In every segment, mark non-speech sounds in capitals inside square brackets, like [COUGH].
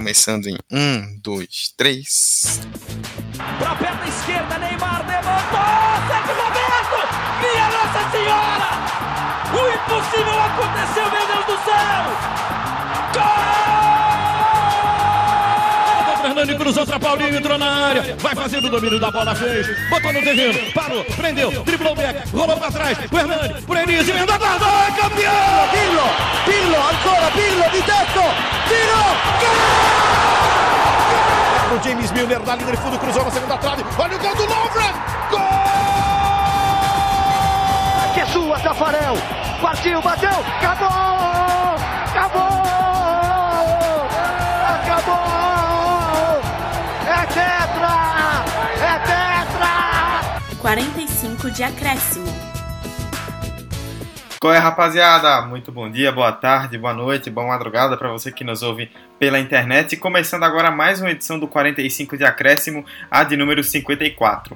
Começando em um, dois, três. Pra perna esquerda, Neymar levantou! Roberto! Minha Nossa Senhora! O impossível aconteceu, meu Deus do céu! Gol! Fernando cruzou para Paulinho, entrou na área, vai fazendo o domínio da bola, fez, botou no terreno, parou, prendeu, driblou o back, rolou para trás, o Hernani, por Elise, emendou a guarda, é campeão! Pirlo, Pirlo, ancora Pirlo di tetto, tiro, gol! O James Milner na linha de fundo, cruzou na segunda trave, olha o gol do Lovren, gol! Que é sua, Tafarel, partiu, bateu, acabou, acabou, 45 de acréscimo. Qual é, rapaziada? Muito bom dia, boa tarde, boa noite, boa madrugada para você que nos ouve pela internet. Começando agora mais uma edição do 45 de acréscimo, a de número 54.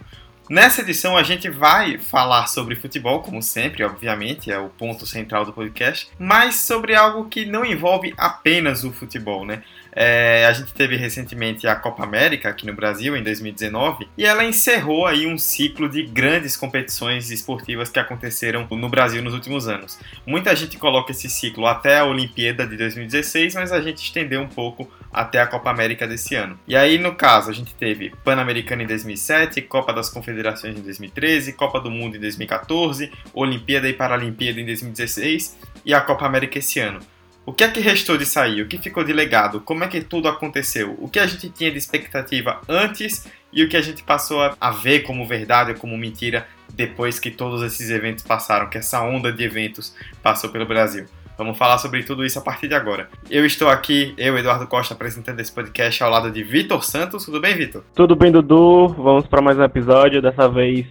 Nessa edição a gente vai falar sobre futebol, como sempre, obviamente, é o ponto central do podcast, mas sobre algo que não envolve apenas o futebol, né? É, a gente teve recentemente a Copa América aqui no Brasil em 2019 e ela encerrou aí um ciclo de grandes competições esportivas que aconteceram no Brasil nos últimos anos. Muita gente coloca esse ciclo até a Olimpíada de 2016, mas a gente estendeu um pouco até a Copa América desse ano. E aí, no caso, a gente teve Pan-Americano em 2007, Copa das Confederações em 2013, Copa do Mundo em 2014, Olimpíada e Paralimpíada em 2016 e a Copa América esse ano. O que é que restou de sair? O que ficou de legado? Como é que tudo aconteceu? O que a gente tinha de expectativa antes e o que a gente passou a ver como verdade ou como mentira depois que todos esses eventos passaram, que essa onda de eventos passou pelo Brasil? Vamos falar sobre tudo isso a partir de agora. Eu estou aqui, eu, Eduardo Costa, apresentando esse podcast ao lado de Vitor Santos. Tudo bem, Vitor? Tudo bem, Dudu. Vamos para mais um episódio. Dessa vez,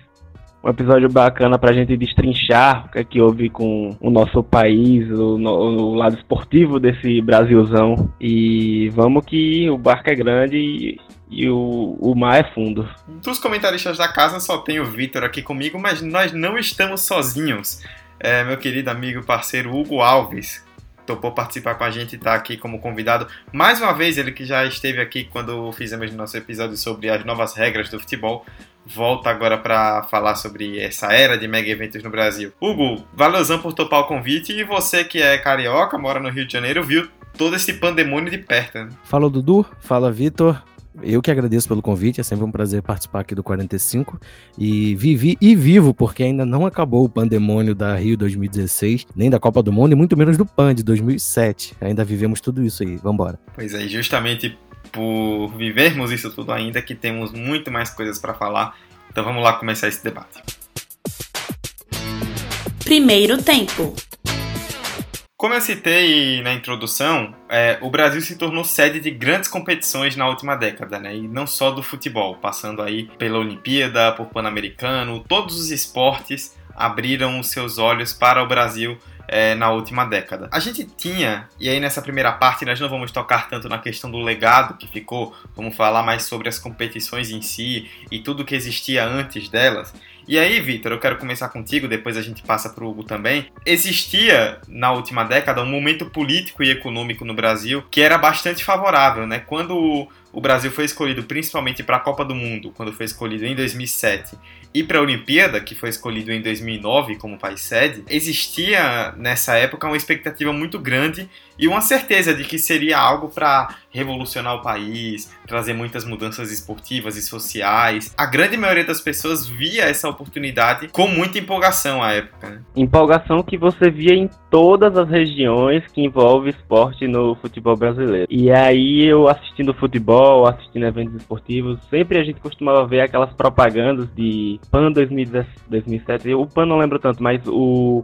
um episódio bacana para a gente destrinchar o que é que houve com o nosso país, o, o, lado esportivo desse Brasilzão. E vamos que o barco é grande e, e o, o mar é fundo. Dos comentaristas da casa só tem o Vitor aqui comigo, mas nós não estamos sozinhos é, meu querido amigo parceiro Hugo Alves topou participar com a gente e está aqui como convidado. Mais uma vez, ele que já esteve aqui quando fizemos nosso episódio sobre as novas regras do futebol, volta agora para falar sobre essa era de mega eventos no Brasil. Hugo, valeuzão por topar o convite e você que é carioca, mora no Rio de Janeiro, viu todo esse pandemônio de perto. Né? Fala Dudu, fala Vitor. Eu que agradeço pelo convite, é sempre um prazer participar aqui do 45. E vivi e vivo, porque ainda não acabou o pandemônio da Rio 2016, nem da Copa do Mundo, e muito menos do PAN de 2007. Ainda vivemos tudo isso aí. Vambora. Pois é, justamente por vivermos isso tudo ainda que temos muito mais coisas para falar. Então vamos lá começar esse debate. Primeiro tempo. Como eu citei na introdução, é, o Brasil se tornou sede de grandes competições na última década, né? E não só do futebol, passando aí pela Olimpíada, por Pan-Americano, todos os esportes abriram seus olhos para o Brasil é, na última década. A gente tinha, e aí nessa primeira parte nós não vamos tocar tanto na questão do legado que ficou, vamos falar mais sobre as competições em si e tudo que existia antes delas. E aí, Vitor, eu quero começar contigo, depois a gente passa para o Hugo também. Existia, na última década, um momento político e econômico no Brasil que era bastante favorável, né? Quando o Brasil foi escolhido principalmente para a Copa do Mundo, quando foi escolhido em 2007, e para a Olimpíada, que foi escolhido em 2009 como país sede, existia nessa época uma expectativa muito grande e uma certeza de que seria algo para revolucionar o país, trazer muitas mudanças esportivas e sociais. A grande maioria das pessoas via essa oportunidade com muita empolgação à época. Né? Empolgação que você via em todas as regiões que envolve esporte no futebol brasileiro. E aí eu assistindo futebol, assistindo eventos esportivos, sempre a gente costumava ver aquelas propagandas de PAN 2007. O PAN não lembro tanto, mas o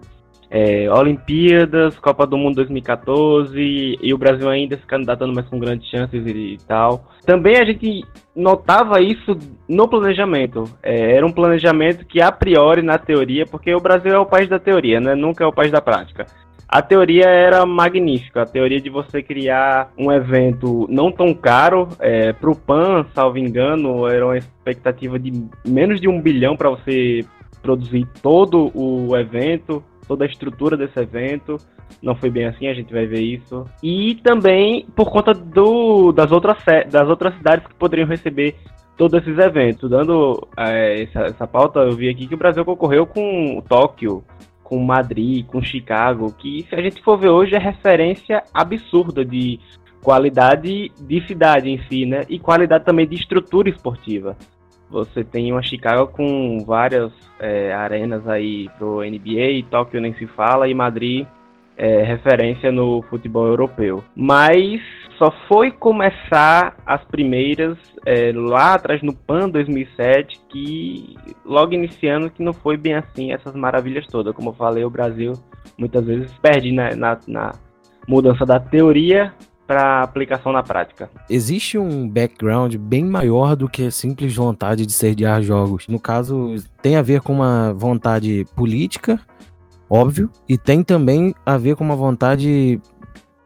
é, Olimpíadas, Copa do Mundo 2014 e o Brasil ainda se candidatando, mas com grandes chances e, e tal. Também a gente notava isso no planejamento. É, era um planejamento que, a priori, na teoria, porque o Brasil é o país da teoria, né? nunca é o país da prática. A teoria era magnífica, a teoria de você criar um evento não tão caro. É, para o PAN, salvo engano, era uma expectativa de menos de um bilhão para você produzir todo o evento toda a estrutura desse evento. não foi bem assim, a gente vai ver isso. E também por conta do, das, outras, das outras cidades que poderiam receber todos esses eventos. Dando é, essa, essa pauta, eu vi aqui que o Brasil concorreu com Tóquio, com Madrid, com Chicago, que se a gente for ver hoje é referência absurda de qualidade de cidade em si, né? E qualidade também de estrutura esportiva. Você tem uma Chicago com várias é, arenas aí pro NBA, Tóquio nem se fala, e Madrid é, referência no futebol europeu. Mas só foi começar as primeiras é, lá atrás no PAN 2007 que logo iniciando que não foi bem assim essas maravilhas todas. Como eu falei, o Brasil muitas vezes perde na, na, na mudança da teoria para aplicação na prática. Existe um background bem maior do que simples vontade de sediar jogos. No caso, tem a ver com uma vontade política, óbvio, e tem também a ver com uma vontade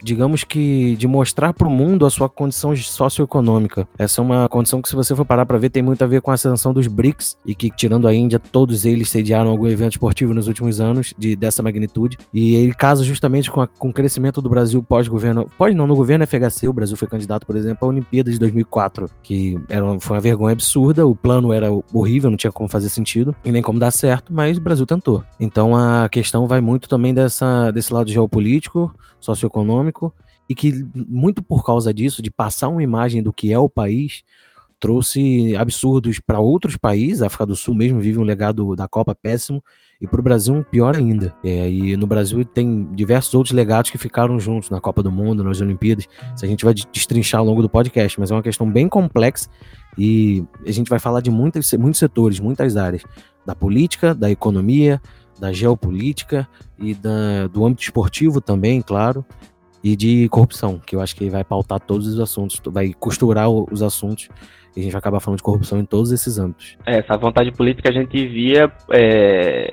digamos que, de mostrar para o mundo a sua condição socioeconômica. Essa é uma condição que, se você for parar para ver, tem muito a ver com a ascensão dos BRICS e que, tirando a Índia, todos eles sediaram algum evento esportivo nos últimos anos de, dessa magnitude. E ele casa justamente com, a, com o crescimento do Brasil pós-governo, pós não, no governo FHC, o Brasil foi candidato, por exemplo, à Olimpíada de 2004, que era, foi uma vergonha absurda, o plano era horrível, não tinha como fazer sentido e nem como dar certo, mas o Brasil tentou. Então a questão vai muito também dessa, desse lado geopolítico, socioeconômico, e que, muito por causa disso, de passar uma imagem do que é o país, trouxe absurdos para outros países. A África do Sul mesmo vive um legado da Copa péssimo, e para o Brasil, pior ainda. É, e no Brasil tem diversos outros legados que ficaram juntos na Copa do Mundo, nas Olimpíadas. Isso a gente vai destrinchar ao longo do podcast, mas é uma questão bem complexa e a gente vai falar de muitos, muitos setores, muitas áreas, da política, da economia, da geopolítica e da, do âmbito esportivo também, claro, e de corrupção, que eu acho que vai pautar todos os assuntos, vai costurar os assuntos e a gente vai acabar falando de corrupção em todos esses âmbitos. É, essa vontade política a gente via. É,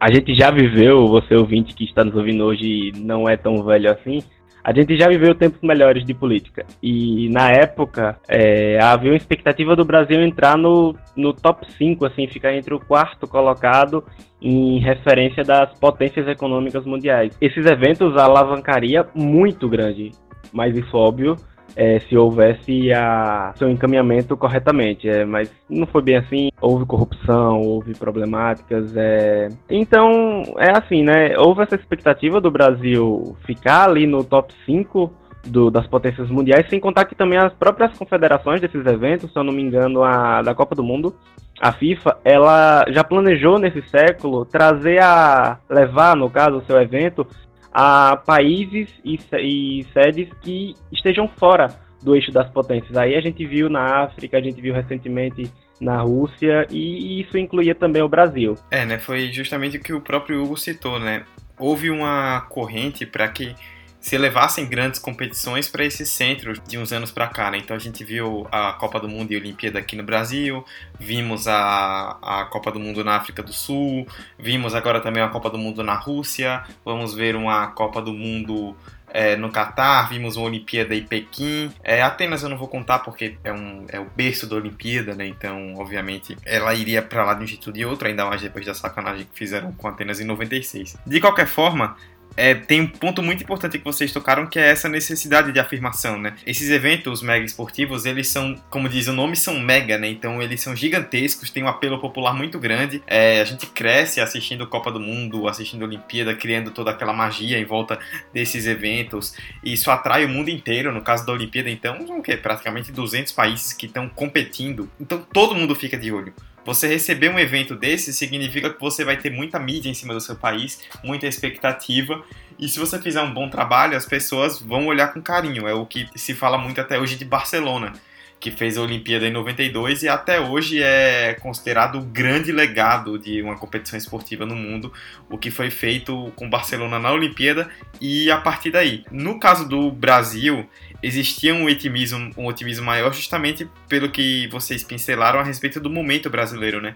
a gente já viveu, você ouvinte que está nos ouvindo hoje não é tão velho assim, a gente já viveu tempos melhores de política. E na época, é, havia uma expectativa do Brasil entrar no, no top 5, assim, ficar entre o quarto colocado em referência das potências econômicas mundiais. Esses eventos alavancaria muito grande, mas isso óbvio é, se houvesse a seu encaminhamento corretamente. É, mas não foi bem assim. Houve corrupção, houve problemáticas. É... Então, é assim, né? Houve essa expectativa do Brasil ficar ali no top 5 do, das potências mundiais, sem contar que também as próprias confederações desses eventos, se eu não me engano, a da Copa do Mundo, a FIFA, ela já planejou nesse século trazer a levar, no caso, o seu evento a países e, e sedes que estejam fora do eixo das potências. Aí a gente viu na África, a gente viu recentemente na Rússia e isso incluía também o Brasil. É, né? Foi justamente o que o próprio Hugo citou, né? Houve uma corrente para que se levassem grandes competições para esses centros de uns anos para cá. Né? Então a gente viu a Copa do Mundo e a Olimpíada aqui no Brasil, vimos a, a Copa do Mundo na África do Sul, vimos agora também a Copa do Mundo na Rússia, vamos ver uma Copa do Mundo é, no Catar, vimos uma Olimpíada em Pequim. É, Atenas eu não vou contar porque é, um, é o berço da Olimpíada, né? Então, obviamente, ela iria para lá de um jeito ou de outro, ainda mais depois da sacanagem que fizeram com Atenas em 96. De qualquer forma, é, tem um ponto muito importante que vocês tocaram, que é essa necessidade de afirmação, né? Esses eventos mega esportivos, eles são, como diz o nome, são mega, né? Então eles são gigantescos, têm um apelo popular muito grande. É, a gente cresce assistindo Copa do Mundo, assistindo Olimpíada, criando toda aquela magia em volta desses eventos. E isso atrai o mundo inteiro. No caso da Olimpíada, então, o quê? Praticamente 200 países que estão competindo. Então todo mundo fica de olho. Você receber um evento desse significa que você vai ter muita mídia em cima do seu país, muita expectativa. E se você fizer um bom trabalho, as pessoas vão olhar com carinho. É o que se fala muito até hoje de Barcelona, que fez a Olimpíada em 92 e até hoje é considerado o grande legado de uma competição esportiva no mundo, o que foi feito com Barcelona na Olimpíada e a partir daí. No caso do Brasil, existia um otimismo, um otimismo maior justamente pelo que vocês pincelaram a respeito do momento brasileiro, né?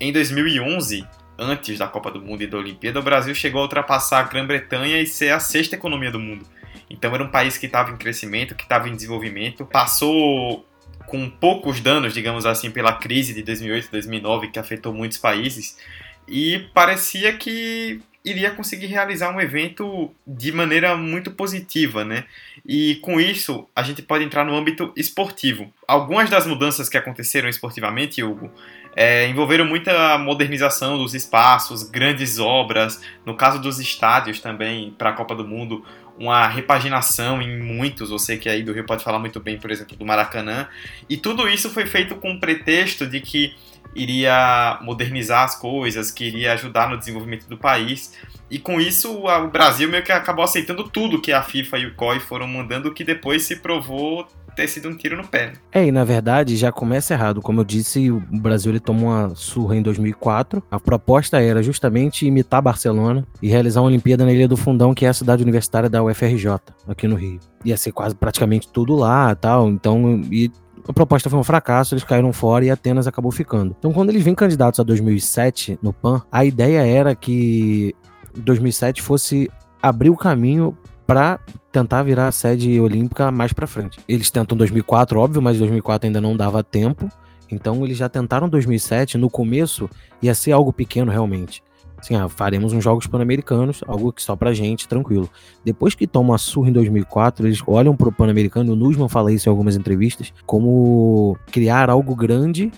Em 2011, antes da Copa do Mundo e da Olimpíada, o Brasil chegou a ultrapassar a Grã-Bretanha e ser a sexta economia do mundo. Então era um país que estava em crescimento, que estava em desenvolvimento, passou com poucos danos, digamos assim, pela crise de 2008 2009 que afetou muitos países e parecia que iria conseguir realizar um evento de maneira muito positiva, né? E com isso, a gente pode entrar no âmbito esportivo. Algumas das mudanças que aconteceram esportivamente, Hugo, é, envolveram muita modernização dos espaços, grandes obras, no caso dos estádios também, para a Copa do Mundo, uma repaginação em muitos, você que aí do Rio pode falar muito bem, por exemplo, do Maracanã, e tudo isso foi feito com o pretexto de que iria modernizar as coisas, que iria ajudar no desenvolvimento do país. E com isso o Brasil meio que acabou aceitando tudo que a FIFA e o COI foram mandando, que depois se provou ter sido um tiro no pé. É, e na verdade já começa errado. Como eu disse, o Brasil ele tomou uma surra em 2004. A proposta era justamente imitar Barcelona e realizar uma Olimpíada na Ilha do Fundão, que é a cidade universitária da UFRJ, aqui no Rio. Ia ser quase praticamente tudo lá tal. Então, e a proposta foi um fracasso, eles caíram fora e Atenas acabou ficando. Então, quando eles vêm candidatos a 2007 no PAN, a ideia era que 2007 fosse abrir o caminho para tentar virar a sede olímpica mais para frente. Eles tentam 2004, óbvio, mas 2004 ainda não dava tempo. Então eles já tentaram 2007, no começo ia ser algo pequeno realmente. Assim, ah, faremos uns jogos pan-americanos, algo que só pra gente, tranquilo. Depois que toma a surra em 2004, eles olham pro pan-americano, o Nusman fala isso em algumas entrevistas, como criar algo grande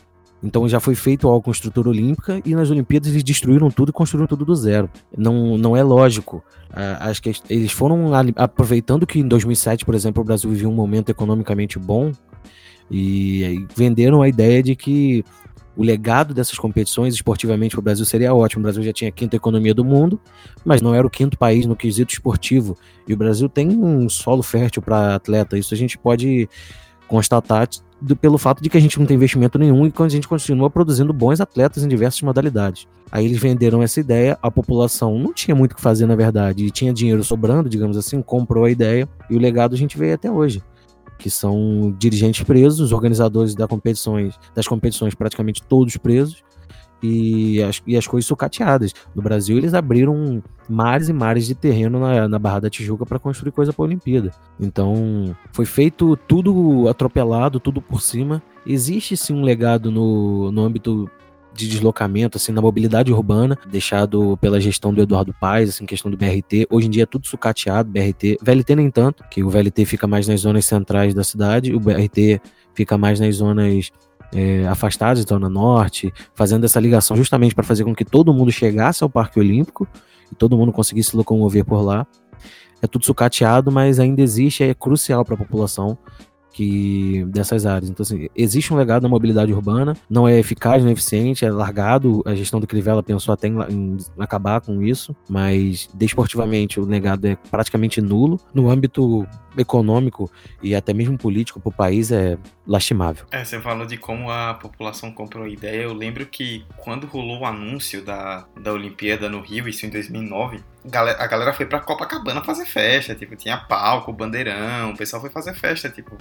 então já foi feito algo com estrutura olímpica e nas Olimpíadas eles destruíram tudo e construíram tudo do zero. Não, não é lógico. Acho que eles foram aproveitando que em 2007, por exemplo, o Brasil vivia um momento economicamente bom e venderam a ideia de que o legado dessas competições esportivamente para o Brasil seria ótimo. O Brasil já tinha a quinta economia do mundo, mas não era o quinto país no quesito esportivo. E o Brasil tem um solo fértil para atleta. Isso a gente pode constatar do, pelo fato de que a gente não tem investimento nenhum e quando a gente continua produzindo bons atletas em diversas modalidades. Aí eles venderam essa ideia, a população não tinha muito o que fazer, na verdade, e tinha dinheiro sobrando, digamos assim, comprou a ideia, e o legado a gente vê até hoje que são dirigentes presos, organizadores das competições, das competições praticamente todos presos, e as, e as coisas sucateadas. No Brasil, eles abriram mares e mares de terreno na, na Barra da Tijuca para construir coisa para a Olimpíada. Então, foi feito tudo atropelado, tudo por cima. Existe sim um legado no, no âmbito de deslocamento, assim, na mobilidade urbana, deixado pela gestão do Eduardo Paes, assim, questão do BRT. Hoje em dia é tudo sucateado, BRT. VLT nem tanto, que o VLT fica mais nas zonas centrais da cidade, o BRT fica mais nas zonas é, afastadas, então na norte, fazendo essa ligação justamente para fazer com que todo mundo chegasse ao Parque Olímpico e todo mundo conseguisse se locomover por lá. É tudo sucateado, mas ainda existe, é crucial para a população que dessas áreas. Então, assim, existe um legado da mobilidade urbana, não é eficaz, não é eficiente, é largado. A gestão do Crivella pensou até em, em acabar com isso, mas desportivamente o legado é praticamente nulo. No âmbito econômico e até mesmo político para o país é lastimável. É, você falou de como a população comprou a ideia. Eu lembro que quando rolou o anúncio da, da Olimpíada no Rio, isso em 2009, a galera foi pra Copacabana fazer festa, tipo, tinha palco, bandeirão, o pessoal foi fazer festa, tipo,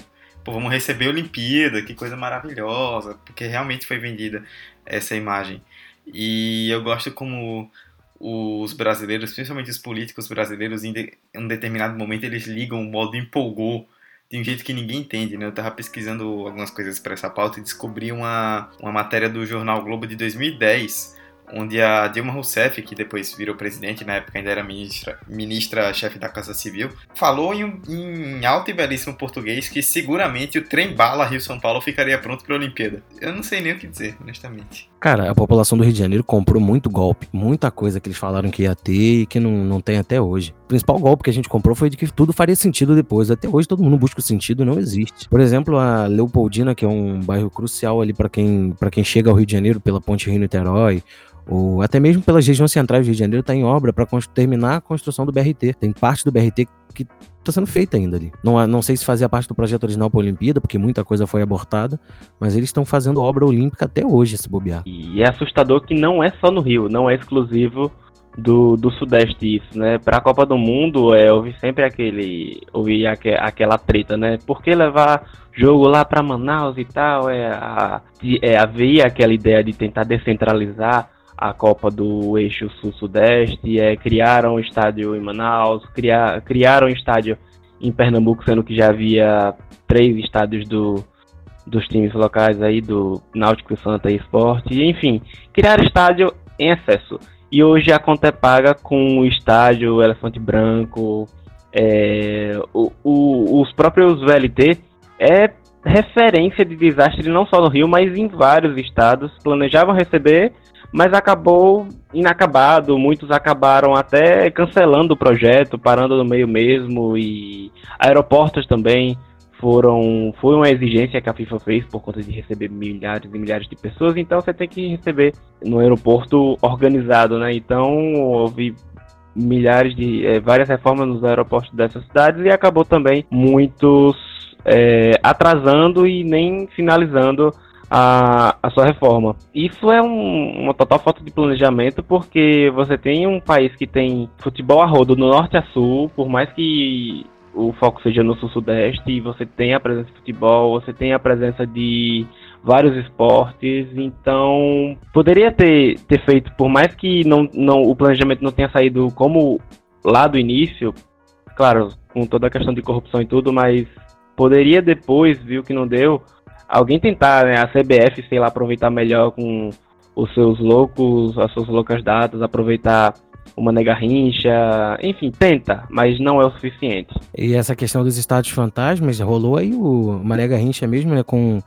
pô, vamos receber a Olimpíada, que coisa maravilhosa, porque realmente foi vendida essa imagem. E eu gosto como os brasileiros, principalmente os políticos brasileiros, em, de, em um determinado momento eles ligam o modo empolgou de um jeito que ninguém entende, né? Eu tava pesquisando algumas coisas para essa pauta e descobri uma, uma matéria do jornal Globo de 2010 onde a Dilma Rousseff, que depois virou presidente, na época ainda era ministra, ministra-chefe da Casa Civil, falou em, em, alto e belíssimo português que seguramente o trem-bala Rio-São Paulo ficaria pronto para a Olimpíada. Eu não sei nem o que dizer, honestamente. Cara, a população do Rio de Janeiro comprou muito golpe, muita coisa que eles falaram que ia ter e que não, não tem até hoje. O principal golpe que a gente comprou foi de que tudo faria sentido depois. Até hoje todo mundo busca o sentido, não existe. Por exemplo, a Leopoldina, que é um bairro crucial ali para quem, quem chega ao Rio de Janeiro pela Ponte Rio-Niterói, ou até mesmo pelas regiões centrais do Rio de Janeiro está em obra para terminar a construção do BRT. Tem parte do BRT que está sendo feita ainda ali. Não, não sei se fazia parte do projeto original para a Olimpíada, porque muita coisa foi abortada, mas eles estão fazendo obra olímpica até hoje, se bobear. E é assustador que não é só no Rio, não é exclusivo do, do Sudeste isso, né? Para a Copa do Mundo, é, houve sempre aquele, houve aqu aquela treta, né? Por que levar jogo lá para Manaus e tal? É, a, é, havia aquela ideia de tentar descentralizar a Copa do Eixo Sul-Sudeste, é, criaram um estádio em Manaus, criar, criaram um estádio em Pernambuco, sendo que já havia três estádios do, dos times locais aí, do Náutico Santa e Esporte, enfim, criaram estádio em excesso. e hoje a conta é paga com o estádio Elefante Branco, é, o, o, os próprios VLT é referência de desastre não só no Rio, mas em vários estados. Planejavam receber, mas acabou inacabado. Muitos acabaram até cancelando o projeto, parando no meio mesmo e aeroportos também foram foi uma exigência que a FIFA fez por conta de receber milhares e milhares de pessoas, então você tem que receber no aeroporto organizado, né? Então houve milhares de é, várias reformas nos aeroportos dessas cidades e acabou também muitos é, atrasando e nem finalizando a, a sua reforma. Isso é um, uma total falta de planejamento, porque você tem um país que tem futebol a rodo no norte a sul, por mais que o foco seja no sul-sudeste, você tem a presença de futebol, você tem a presença de vários esportes, então poderia ter, ter feito, por mais que não, não, o planejamento não tenha saído como lá do início, claro, com toda a questão de corrupção e tudo, mas poderia depois, viu que não deu, alguém tentar, né, a CBF, sei lá, aproveitar melhor com os seus loucos, as suas loucas datas, aproveitar o Mané Garrincha, enfim, tenta, mas não é o suficiente. E essa questão dos estádios fantasmas, rolou aí o Mané Garrincha mesmo, né, com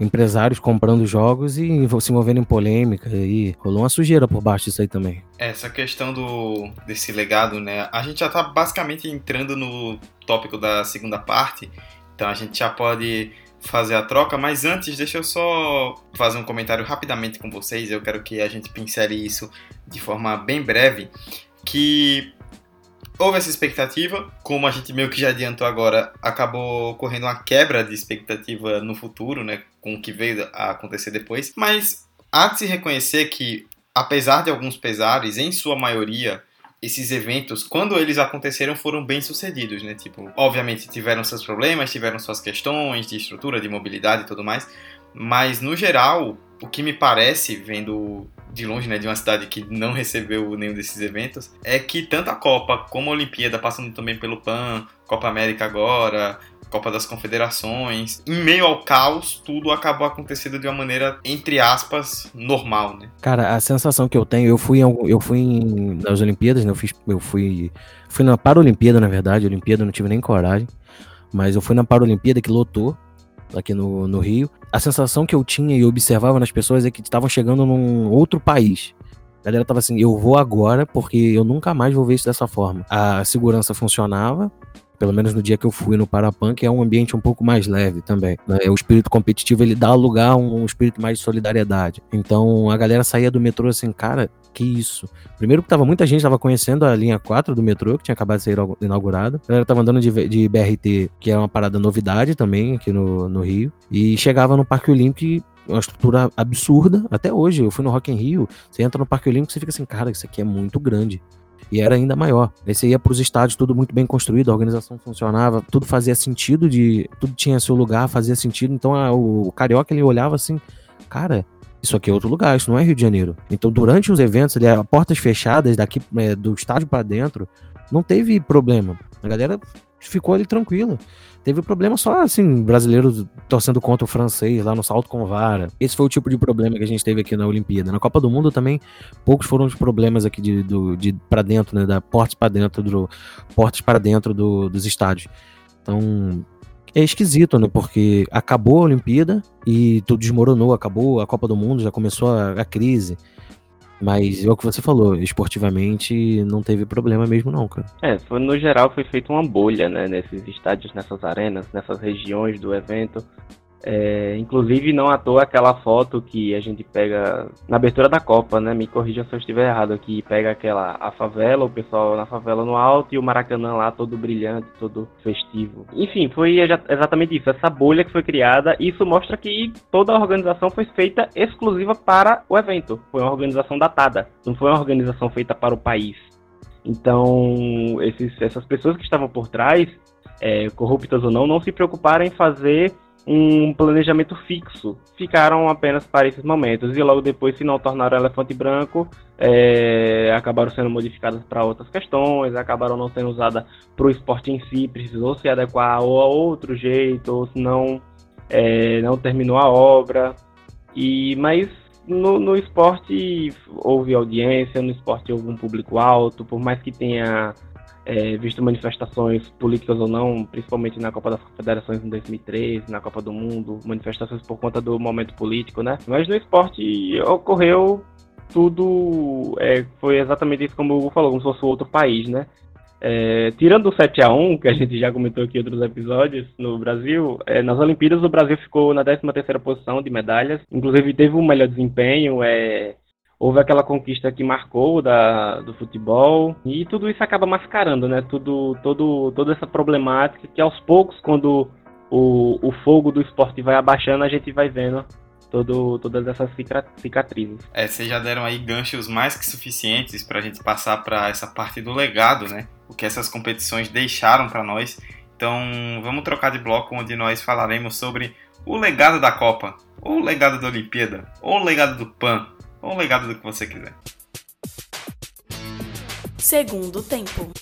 empresários comprando jogos e se envolvendo em polêmica e rolou uma sujeira por baixo disso aí também. Essa questão do desse legado, né? A gente já tá basicamente entrando no tópico da segunda parte, então a gente já pode fazer a troca, mas antes deixa eu só fazer um comentário rapidamente com vocês. Eu quero que a gente pincele isso de forma bem breve, que houve essa expectativa, como a gente meio que já adiantou agora, acabou ocorrendo uma quebra de expectativa no futuro, né, com o que veio a acontecer depois, mas há de se reconhecer que apesar de alguns pesares, em sua maioria esses eventos, quando eles aconteceram, foram bem sucedidos, né? Tipo, obviamente tiveram seus problemas, tiveram suas questões de estrutura, de mobilidade e tudo mais, mas no geral, o que me parece, vendo de longe, né, de uma cidade que não recebeu nenhum desses eventos, é que tanto a Copa como a Olimpíada, passando também pelo PAN, Copa América agora, Copa das Confederações. Em meio ao caos, tudo acabou acontecendo de uma maneira, entre aspas, normal, né? Cara, a sensação que eu tenho, eu fui, eu fui em, nas Olimpíadas, né? Eu, fiz, eu fui, fui na Paralimpíada, na verdade, Olimpíada não tive nem coragem, mas eu fui na Paralimpíada que lotou aqui no, no Rio. A sensação que eu tinha e observava nas pessoas é que estavam chegando num outro país. A galera tava assim, eu vou agora porque eu nunca mais vou ver isso dessa forma. A segurança funcionava, pelo menos no dia que eu fui no Parapan, que é um ambiente um pouco mais leve também. Né? O espírito competitivo ele dá lugar a um, espírito mais de solidariedade. Então a galera saía do metrô assim, cara, que isso? Primeiro que tava muita gente tava conhecendo a linha 4 do metrô, que tinha acabado de ser inaugurada. A galera tava andando de, de BRT, que é uma parada novidade também aqui no, no Rio. E chegava no Parque Olímpico uma estrutura absurda até hoje. Eu fui no Rock in Rio, você entra no Parque Olímpico, você fica assim, cara, isso aqui é muito grande e era ainda maior. Aí você ia para os estádios, tudo muito bem construído, a organização funcionava, tudo fazia sentido, de tudo tinha seu lugar, fazia sentido. Então a, o, o carioca ele olhava assim, cara, isso aqui é outro lugar, isso não é Rio de Janeiro. Então durante os eventos, ali, portas fechadas daqui é, do estádio para dentro, não teve problema. A galera ficou ali tranquila. Teve problema só, assim, brasileiros torcendo contra o francês lá no salto com vara. Esse foi o tipo de problema que a gente teve aqui na Olimpíada. Na Copa do Mundo também, poucos foram os problemas aqui de, do, de para dentro, né, da portas para dentro do portas para dentro do, dos estádios. Então, é esquisito, né? Porque acabou a Olimpíada e tudo desmoronou, acabou a Copa do Mundo, já começou a, a crise. Mas é o que você falou, esportivamente não teve problema mesmo não, cara. É, foi, no geral foi feita uma bolha, né, nesses estádios, nessas arenas, nessas regiões do evento. É, inclusive, não à toa aquela foto que a gente pega na abertura da Copa, né? Me corrija se eu estiver errado aqui. Pega aquela a favela, o pessoal na favela no alto e o Maracanã lá todo brilhante, todo festivo. Enfim, foi exatamente isso. Essa bolha que foi criada. Isso mostra que toda a organização foi feita exclusiva para o evento. Foi uma organização datada. Não foi uma organização feita para o país. Então, esses, essas pessoas que estavam por trás, é, corruptas ou não, não se preocuparam em fazer um planejamento fixo. Ficaram apenas para esses momentos e logo depois, se não tornaram elefante branco, é, acabaram sendo modificadas para outras questões, acabaram não sendo usadas para o esporte em si, precisou se adequar ou a outro jeito, ou se não, é, não terminou a obra. E, mas no, no esporte houve audiência, no esporte houve um público alto, por mais que tenha é, visto manifestações políticas ou não, principalmente na Copa das Confederações em 2013, na Copa do Mundo, manifestações por conta do momento político, né? Mas no esporte ocorreu tudo, é, foi exatamente isso como o Hugo falou, como se fosse outro país, né? É, tirando o 7 a 1 que a gente já comentou aqui em outros episódios no Brasil, é, nas Olimpíadas o Brasil ficou na 13ª posição de medalhas, inclusive teve um melhor desempenho, é, houve aquela conquista que marcou da, do futebol, e tudo isso acaba mascarando, né, tudo, todo, toda essa problemática que aos poucos, quando o, o fogo do esporte vai abaixando, a gente vai vendo todo, todas essas cicatrizes. É, vocês já deram aí ganchos mais que suficientes para a gente passar para essa parte do legado, né? O que essas competições deixaram para nós. Então, vamos trocar de bloco onde nós falaremos sobre o legado da Copa, ou o legado da Olimpíada, ou o legado do PAN, ou o legado do que você quiser. Segundo tempo.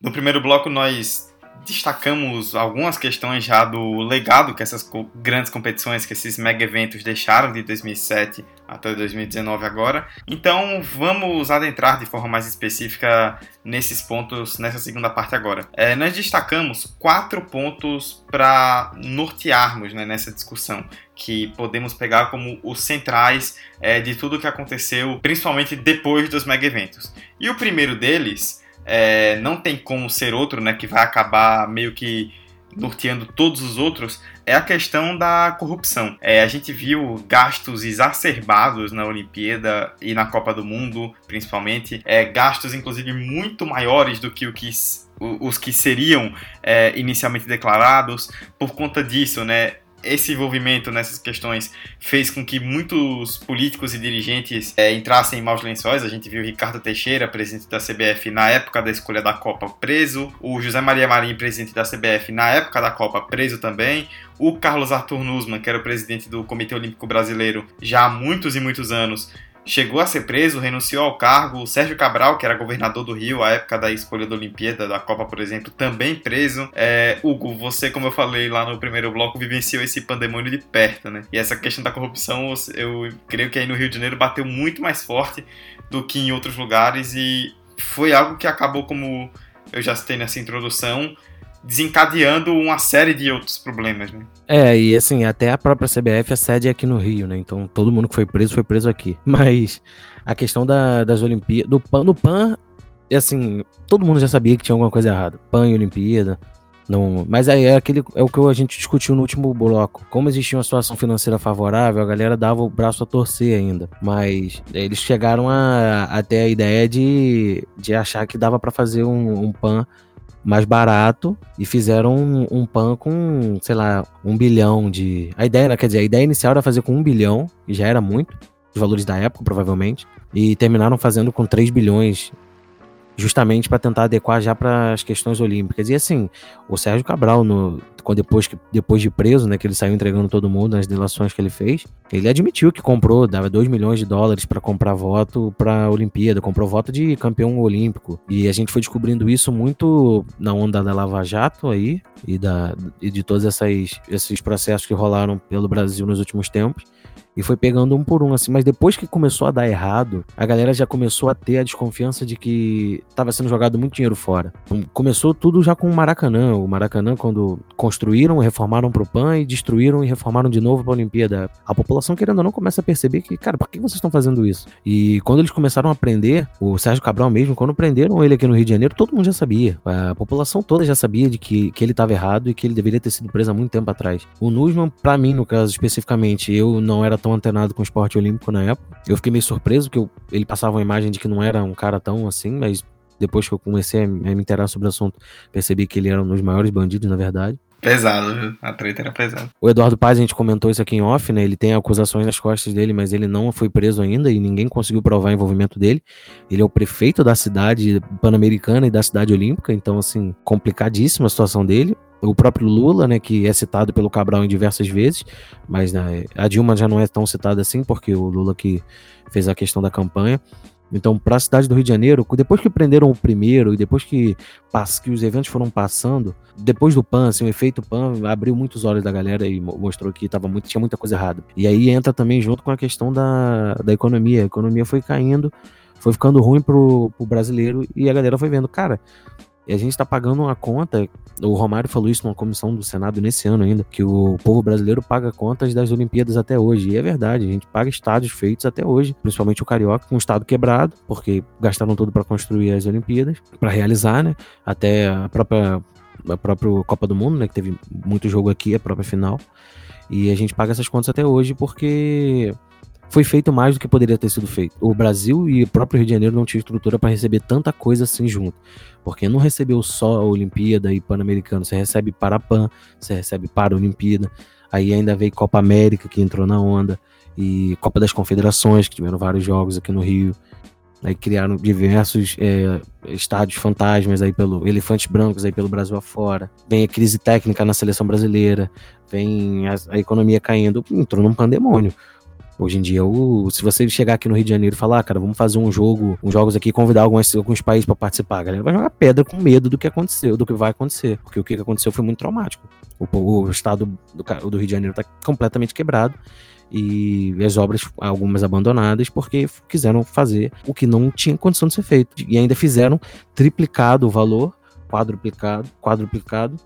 No primeiro bloco, nós destacamos algumas questões já do legado que essas grandes competições, que esses mega eventos deixaram de 2007 até 2019 agora. Então vamos adentrar de forma mais específica nesses pontos nessa segunda parte agora. É, nós destacamos quatro pontos para nortearmos né, nessa discussão que podemos pegar como os centrais é, de tudo que aconteceu, principalmente depois dos mega eventos. E o primeiro deles é, não tem como ser outro, né, que vai acabar meio que norteando todos os outros, é a questão da corrupção. É, a gente viu gastos exacerbados na Olimpíada e na Copa do Mundo, principalmente, é, gastos inclusive muito maiores do que o que os que seriam é, inicialmente declarados. Por conta disso, né, esse envolvimento nessas questões fez com que muitos políticos e dirigentes é, entrassem em maus lençóis. A gente viu Ricardo Teixeira, presidente da CBF, na época da escolha da Copa, preso. O José Maria Marim, presidente da CBF, na época da Copa, preso também. O Carlos Arthur Nussmann, que era o presidente do Comitê Olímpico Brasileiro já há muitos e muitos anos, chegou a ser preso, renunciou ao cargo. O Sérgio Cabral, que era governador do Rio à época da escolha da Olimpíada, da Copa, por exemplo, também preso. É, Hugo, você, como eu falei lá no primeiro bloco, vivenciou esse pandemônio de perto, né? E essa questão da corrupção, eu creio que aí no Rio de Janeiro bateu muito mais forte do que em outros lugares e foi algo que acabou, como eu já citei nessa introdução, desencadeando uma série de outros problemas, né? É, e assim, até a própria CBF, a sede é aqui no Rio, né? Então todo mundo que foi preso foi preso aqui. [LAUGHS] Mas a questão da, das Olimpíadas, do PAN, do PAN, assim, todo mundo já sabia que tinha alguma coisa errada. PAN e Olimpíada. Não, mas aí é, aquele, é o que a gente discutiu no último bloco. Como existia uma situação financeira favorável, a galera dava o braço a torcer ainda. Mas eles chegaram a, até a ideia de, de achar que dava para fazer um, um PAN mais barato e fizeram um, um, pan com, sei lá, um bilhão de. A ideia, quer dizer, a ideia inicial era fazer com um bilhão, e já era muito, os valores da época, provavelmente, e terminaram fazendo com 3 bilhões justamente para tentar adequar já para as questões olímpicas. E assim, o Sérgio Cabral, no, depois, que, depois de preso, né, que ele saiu entregando todo mundo nas delações que ele fez, ele admitiu que comprou, dava 2 milhões de dólares para comprar voto para a Olimpíada, comprou voto de campeão olímpico. E a gente foi descobrindo isso muito na onda da Lava Jato aí e, da, e de todos essas, esses processos que rolaram pelo Brasil nos últimos tempos. E foi pegando um por um, assim. Mas depois que começou a dar errado, a galera já começou a ter a desconfiança de que estava sendo jogado muito dinheiro fora. Começou tudo já com o Maracanã. O Maracanã, quando construíram, reformaram pro PAN e destruíram e reformaram de novo pra Olimpíada. A população, querendo ou não, começa a perceber que, cara, por que vocês estão fazendo isso? E quando eles começaram a aprender, o Sérgio Cabral mesmo, quando prenderam ele aqui no Rio de Janeiro, todo mundo já sabia. A população toda já sabia de que, que ele estava errado e que ele deveria ter sido preso há muito tempo atrás. O Nusman, para mim, no caso especificamente, eu não era tão antenado com o esporte olímpico na época. Eu fiquei meio surpreso que eu, ele passava uma imagem de que não era um cara tão assim, mas depois que eu comecei a me inteirar sobre o assunto, percebi que ele era um dos maiores bandidos, na verdade. Pesado, viu? A treta era pesada. O Eduardo Paz, a gente comentou isso aqui em off, né? Ele tem acusações nas costas dele, mas ele não foi preso ainda e ninguém conseguiu provar o envolvimento dele. Ele é o prefeito da cidade pan-americana e da cidade olímpica, então, assim, complicadíssima a situação dele o próprio Lula, né, que é citado pelo Cabral em diversas vezes, mas né, a Dilma já não é tão citada assim, porque o Lula que fez a questão da campanha. Então, para a cidade do Rio de Janeiro, depois que prenderam o primeiro e depois que, que os eventos foram passando, depois do PAN, assim, o efeito PAN abriu muitos olhos da galera e mostrou que tava muito, tinha muita coisa errada. E aí entra também junto com a questão da, da economia. A economia foi caindo, foi ficando ruim pro, pro brasileiro e a galera foi vendo, cara, e a gente está pagando uma conta. O Romário falou isso numa comissão do Senado nesse ano ainda, que o povo brasileiro paga contas das Olimpíadas até hoje. E é verdade, a gente paga estádios feitos até hoje, principalmente o Carioca, um estado quebrado, porque gastaram tudo para construir as Olimpíadas, para realizar, né? Até a própria, a própria Copa do Mundo, né? Que teve muito jogo aqui, a própria final. E a gente paga essas contas até hoje porque foi feito mais do que poderia ter sido feito. O Brasil e o próprio Rio de Janeiro não tinham estrutura para receber tanta coisa assim junto. Porque não recebeu só a Olimpíada e Pan-Americano, você recebe para Pan, você recebe para a Olimpíada, aí ainda veio Copa América que entrou na onda, e Copa das Confederações, que tiveram vários jogos aqui no Rio. Aí criaram diversos é, estádios fantasmas aí pelo elefantes brancos aí pelo Brasil afora. Vem a crise técnica na seleção brasileira, vem a, a economia caindo, entrou num pandemônio. Hoje em dia, o, se você chegar aqui no Rio de Janeiro e falar, ah, cara, vamos fazer um jogo, uns jogos aqui, convidar alguns, alguns países para participar, a galera vai jogar pedra com medo do que aconteceu, do que vai acontecer. Porque o que aconteceu foi muito traumático. O, o estado do, do Rio de Janeiro está completamente quebrado e as obras, algumas abandonadas, porque quiseram fazer o que não tinha condição de ser feito. E ainda fizeram triplicado o valor, quadruplicado, quadruplicado,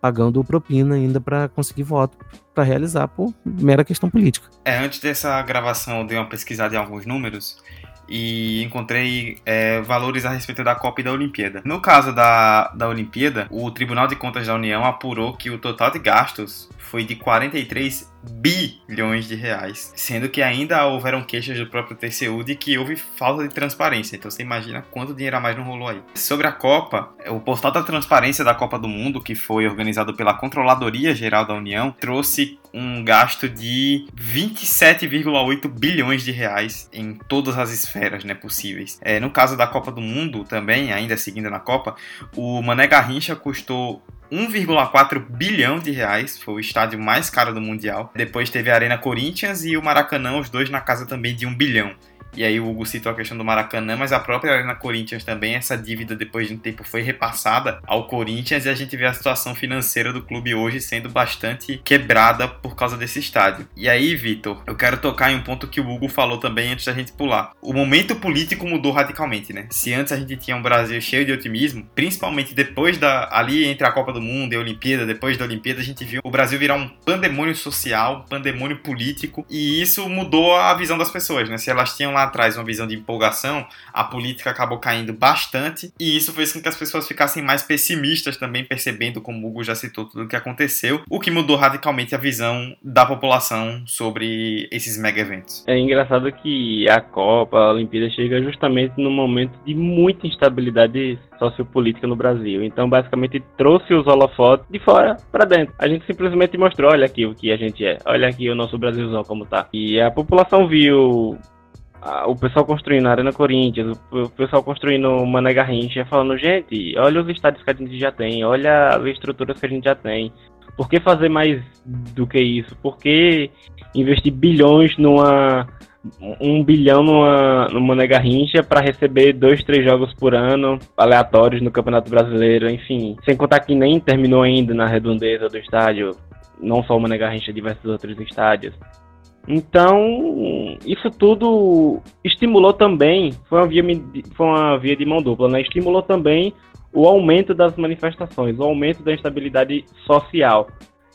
pagando propina ainda para conseguir voto para realizar por mera questão política. É, antes dessa gravação eu dei uma pesquisada em alguns números e encontrei é, valores a respeito da Copa e da Olimpíada. No caso da, da Olimpíada, o Tribunal de Contas da União apurou que o total de gastos foi de 43 bilhões de reais, sendo que ainda houveram queixas do próprio TCU de que houve falta de transparência. Então você imagina quanto dinheiro a mais não rolou aí. Sobre a Copa, o portal da transparência da Copa do Mundo, que foi organizado pela Controladoria Geral da União, trouxe um gasto de 27,8 bilhões de reais em todas as esferas né, possíveis. É, no caso da Copa do Mundo também, ainda seguindo na Copa, o Mané Garrincha custou 1,4 bilhão de reais, foi o estádio mais caro do Mundial. Depois teve a Arena Corinthians e o Maracanã, os dois na casa também de 1 bilhão. E aí o Hugo citou a questão do Maracanã, mas a própria Arena Corinthians também, essa dívida depois de um tempo foi repassada ao Corinthians e a gente vê a situação financeira do clube hoje sendo bastante quebrada por causa desse estádio. E aí, Vitor, eu quero tocar em um ponto que o Hugo falou também antes da gente pular. O momento político mudou radicalmente, né? Se antes a gente tinha um Brasil cheio de otimismo, principalmente depois da ali entre a Copa do Mundo e a Olimpíada, depois da Olimpíada a gente viu o Brasil virar um pandemônio social, um pandemônio político, e isso mudou a visão das pessoas, né? Se elas tinham lá atrás uma visão de empolgação, a política acabou caindo bastante e isso fez com que as pessoas ficassem mais pessimistas também, percebendo, como o Hugo já citou, tudo o que aconteceu, o que mudou radicalmente a visão da população sobre esses mega eventos. É engraçado que a Copa, a Olimpíada chega justamente no momento de muita instabilidade sociopolítica no Brasil. Então, basicamente, trouxe os holofotes de fora para dentro. A gente simplesmente mostrou, olha aqui o que a gente é, olha aqui o nosso Brasilzão como tá. E a população viu o pessoal construindo a Arena Corinthians, o pessoal construindo o Mané Garrincha, falando, gente, olha os estádios que a gente já tem, olha as estruturas que a gente já tem. Por que fazer mais do que isso? Por que investir bilhões numa. um bilhão numa, no Mané Garrincha para receber dois, três jogos por ano, aleatórios no Campeonato Brasileiro, enfim. Sem contar que nem terminou ainda na redondeza do estádio, não só o Mané Garrincha, diversos outros estádios. Então, isso tudo estimulou também, foi uma via, foi uma via de mão dupla, né? Estimulou também o aumento das manifestações, o aumento da instabilidade social.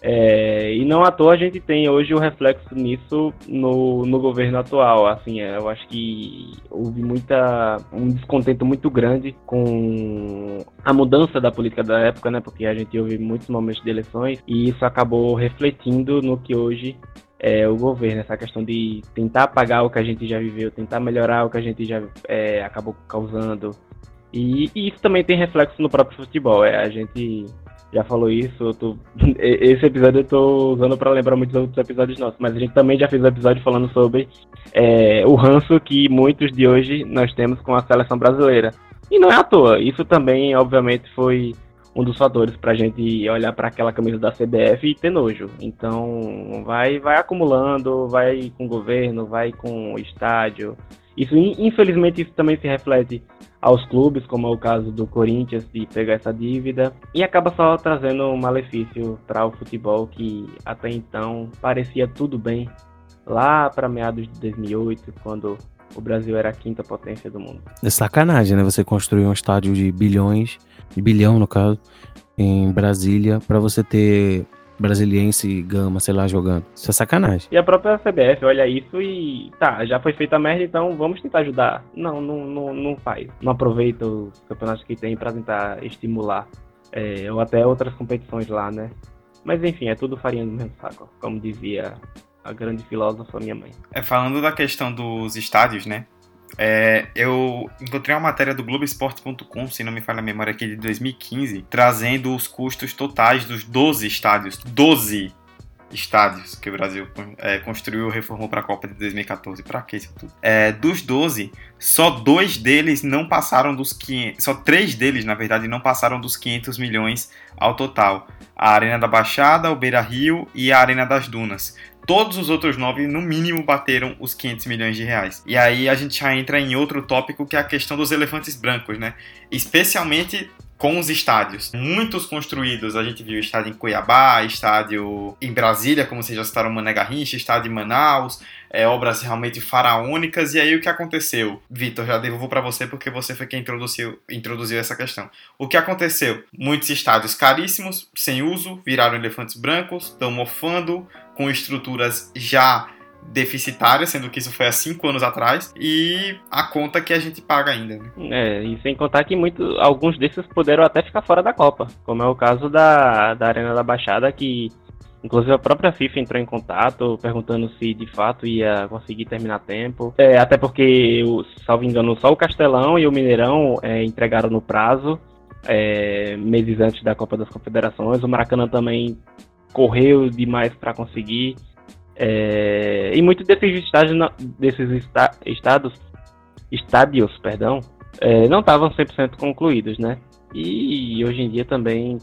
É, e não à toa a gente tem hoje o reflexo nisso no, no governo atual. Assim, é, eu acho que houve muita, um descontento muito grande com a mudança da política da época, né? Porque a gente houve muitos momentos de eleições e isso acabou refletindo no que hoje é, o governo, essa questão de tentar apagar o que a gente já viveu, tentar melhorar o que a gente já é, acabou causando. E, e, isso também tem reflexo no próprio futebol. É, a gente já falou isso, tô, [LAUGHS] esse episódio eu tô usando para lembrar muitos outros episódios nossos, mas a gente também já fez um episódio falando sobre é, o ranço que muitos de hoje nós temos com a seleção brasileira. E não é à toa, isso também, obviamente, foi um dos fatores para a gente olhar para aquela camisa da CBF e ter nojo. Então, vai, vai acumulando, vai com o governo, vai com o estádio. Isso, infelizmente, isso também se reflete aos clubes, como é o caso do Corinthians, de pegar essa dívida, e acaba só trazendo um malefício para o futebol que até então parecia tudo bem, lá para meados de 2008, quando o Brasil era a quinta potência do mundo. É sacanagem, né? Você construir um estádio de bilhões, bilhão no caso, em Brasília, para você ter brasiliense Gama, sei lá, jogando. Isso é sacanagem. E a própria CBF olha isso e tá, já foi feita a merda, então vamos tentar ajudar. Não, não, não, não faz. Não aproveita os campeonatos que tem para tentar estimular. É, ou até outras competições lá, né? Mas enfim, é tudo farinha do mesmo saco, como dizia a grande filósofa minha mãe. É, falando da questão dos estádios, né? É, eu encontrei uma matéria do Globoesporte.com, se não me falha a memória aqui, de 2015, trazendo os custos totais dos 12 estádios. 12 estádios que o Brasil é, construiu e reformou para a Copa de 2014. Para que isso tudo? É, dos 12, só dois deles não passaram dos 500. Só três deles, na verdade, não passaram dos 500 milhões ao total. A Arena da Baixada, o Beira Rio e a Arena das Dunas. Todos os outros nove, no mínimo, bateram os 500 milhões de reais. E aí a gente já entra em outro tópico que é a questão dos elefantes brancos, né? Especialmente com os estádios. Muitos construídos, a gente viu estádio em Cuiabá, estádio em Brasília, como vocês já citaram, Mané Garrincha, estádio em Manaus, é, obras realmente faraônicas. E aí o que aconteceu? Vitor, já devolvo para você porque você foi quem introduziu, introduziu essa questão. O que aconteceu? Muitos estádios caríssimos, sem uso, viraram elefantes brancos, estão mofando, com estruturas já deficitária, sendo que isso foi há cinco anos atrás, e a conta que a gente paga ainda. Né? É, e sem contar que muito, alguns desses puderam até ficar fora da Copa, como é o caso da, da Arena da Baixada, que inclusive a própria FIFA entrou em contato perguntando se de fato ia conseguir terminar tempo, é, até porque, salvo engano, só o Castelão e o Mineirão é, entregaram no prazo, é, meses antes da Copa das Confederações, o Maracanã também correu demais para conseguir. É, e muitos desses estádios, desses esta, estados, estádios, perdão, é, não estavam 100% concluídos, né? E hoje em dia também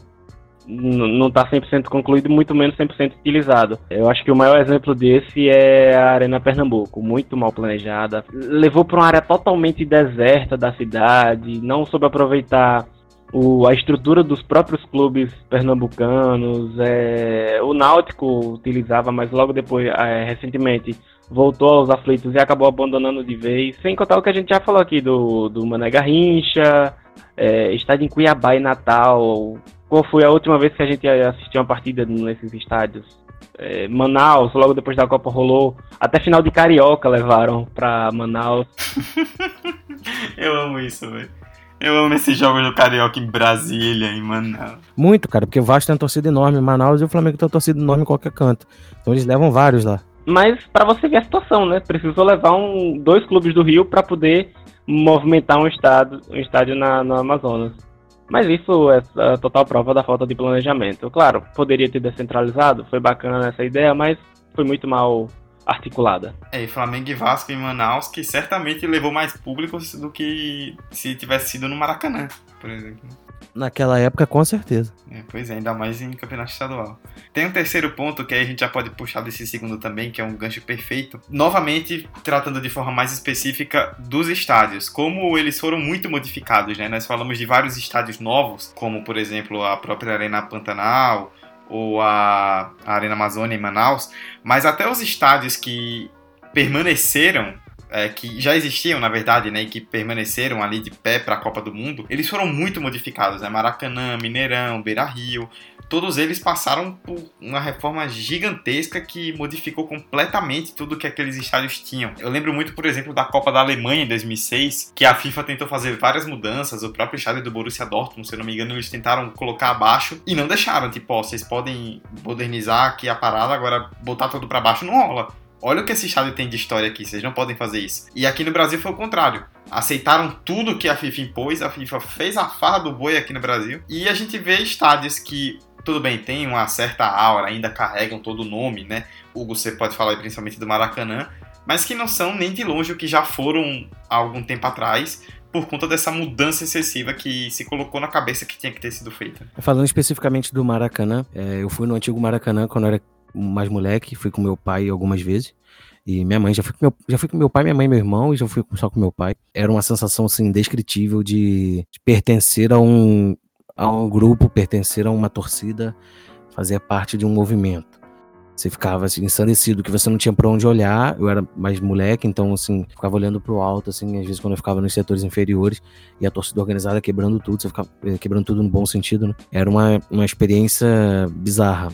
não está 100% concluído, muito menos 100% utilizado. Eu acho que o maior exemplo desse é a Arena Pernambuco, muito mal planejada. Levou para uma área totalmente deserta da cidade, não soube aproveitar o, a estrutura dos próprios clubes pernambucanos. É, o Náutico utilizava, mas logo depois, é, recentemente, voltou aos aflitos e acabou abandonando de vez. Sem contar o que a gente já falou aqui do, do Mané Garrincha, é, estádio em Cuiabá e Natal. Qual foi a última vez que a gente assistiu uma partida nesses estádios? É, Manaus, logo depois da Copa rolou. Até final de Carioca levaram pra Manaus. [LAUGHS] Eu amo isso, velho. Eu amo esses jogos do Carioca em Brasília, em Manaus. Muito, cara, porque o Vasco tem uma torcida enorme em Manaus e o Flamengo tem uma torcida enorme em qualquer canto. Então eles levam vários lá. Mas para você ver a situação, né? Precisou levar um, dois clubes do Rio para poder movimentar um, estado, um estádio na, no Amazonas. Mas isso é a total prova da falta de planejamento. Claro, poderia ter descentralizado, foi bacana essa ideia, mas foi muito mal articulada. É, e Flamengo e Vasco em Manaus, que certamente levou mais público do que se tivesse sido no Maracanã, por exemplo. Naquela época, com certeza. É, pois é, ainda mais em campeonato estadual. Tem um terceiro ponto que aí a gente já pode puxar desse segundo também, que é um gancho perfeito. Novamente, tratando de forma mais específica dos estádios. Como eles foram muito modificados, né? Nós falamos de vários estádios novos, como por exemplo a própria Arena Pantanal, ou a, a Arena Amazônia em Manaus, mas até os estádios que permaneceram é, que já existiam, na verdade, né, e que permaneceram ali de pé para a Copa do Mundo, eles foram muito modificados, né? Maracanã, Mineirão, Beira Rio, todos eles passaram por uma reforma gigantesca que modificou completamente tudo que aqueles estádios tinham. Eu lembro muito, por exemplo, da Copa da Alemanha em 2006, que a FIFA tentou fazer várias mudanças, o próprio estádio do Borussia Dortmund, se eu não me engano, eles tentaram colocar abaixo e não deixaram, tipo, ó, vocês podem modernizar aqui a parada, agora botar tudo para baixo não rola. Olha o que esse estádio tem de história aqui, vocês não podem fazer isso. E aqui no Brasil foi o contrário. Aceitaram tudo que a FIFA impôs, a FIFA fez a farra do boi aqui no Brasil. E a gente vê estádios que, tudo bem, tem uma certa aura, ainda carregam todo o nome, né? Hugo, você pode falar principalmente do Maracanã, mas que não são nem de longe o que já foram há algum tempo atrás, por conta dessa mudança excessiva que se colocou na cabeça que tinha que ter sido feita. Falando especificamente do Maracanã, é, eu fui no antigo Maracanã quando eu era mais moleque, fui com meu pai algumas vezes. E minha mãe, já fui, com meu, já fui com meu pai, minha mãe e meu irmão, e já fui só com meu pai. Era uma sensação, assim, indescritível de, de pertencer a um, a um grupo, pertencer a uma torcida, fazer parte de um movimento. Você ficava assim, ensandecido, que você não tinha para onde olhar. Eu era mais moleque, então, assim, ficava olhando pro alto, assim, às vezes quando eu ficava nos setores inferiores e a torcida organizada quebrando tudo, você ficava eh, quebrando tudo no bom sentido, né? Era uma, uma experiência bizarra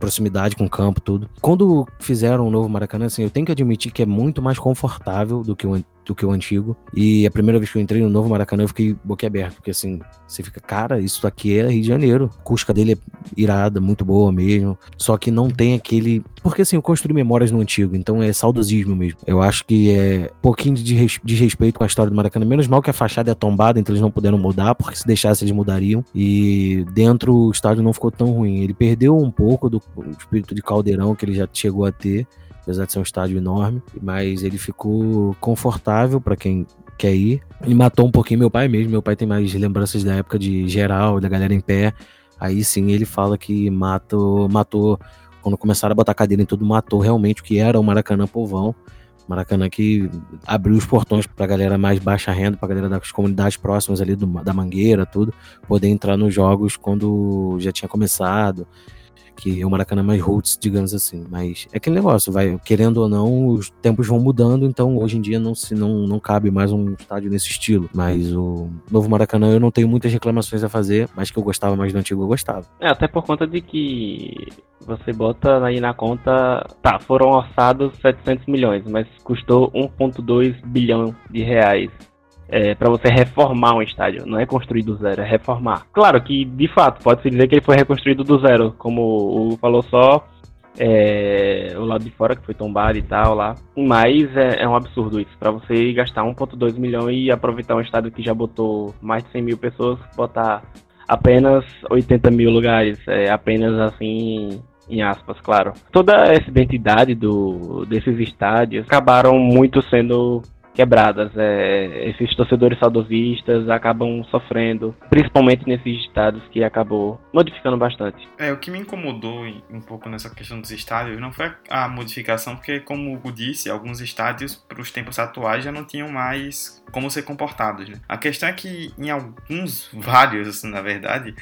proximidade com o campo, tudo. Quando fizeram o novo Maracanã, assim, eu tenho que admitir que é muito mais confortável do que o, do que o antigo. E a primeira vez que eu entrei no novo Maracanã, eu fiquei boquiaberto, porque assim, você fica, cara, isso aqui é Rio de Janeiro. A acústica dele é irada, muito boa mesmo. Só que não tem aquele. Porque assim, eu construí memórias no antigo, então é saudosismo mesmo. Eu acho que é um pouquinho de desrespeito com a história do Maracanã. Menos mal que a fachada é tombada, então eles não puderam mudar, porque se deixasse eles mudariam. E dentro o estádio não ficou tão ruim. Ele perdeu um pouco do espírito de caldeirão que ele já chegou a ter apesar de ser um estádio enorme, mas ele ficou confortável para quem quer ir. Ele matou um pouquinho meu pai mesmo, meu pai tem mais lembranças da época de geral, da galera em pé. Aí sim ele fala que matou, matou quando começaram a botar cadeira em tudo, matou realmente o que era o Maracanã povão. Maracanã que abriu os portões para a galera mais baixa renda, para a galera das comunidades próximas ali do, da Mangueira, tudo, poder entrar nos jogos quando já tinha começado que é o Maracanã mais roots, digamos assim. Mas é aquele negócio, vai, querendo ou não, os tempos vão mudando, então hoje em dia não se não, não cabe mais um estádio nesse estilo. Mas o novo Maracanã eu não tenho muitas reclamações a fazer, mas que eu gostava mais do antigo eu gostava. É, até por conta de que você bota aí na conta, tá, foram orçados 700 milhões, mas custou 1.2 bilhão de reais é, para você reformar um estádio. Não é construir do zero, é reformar. Claro que, de fato, pode-se dizer que ele foi reconstruído do zero, como o falou só. É, o lado de fora que foi tombado e tal lá. Mas é, é um absurdo isso. Para você gastar 1,2 milhão e aproveitar um estádio que já botou mais de 100 mil pessoas, botar apenas 80 mil lugares. É apenas assim em aspas, claro. Toda essa identidade do, desses estádios acabaram muito sendo quebradas. É, esses torcedores saudovistas acabam sofrendo, principalmente nesses estados que acabou modificando bastante. É, o que me incomodou um pouco nessa questão dos estádios não foi a modificação, porque, como o Hugo disse, alguns estádios, para os tempos atuais, já não tinham mais como ser comportados. Né? A questão é que, em alguns, vários, assim, na verdade,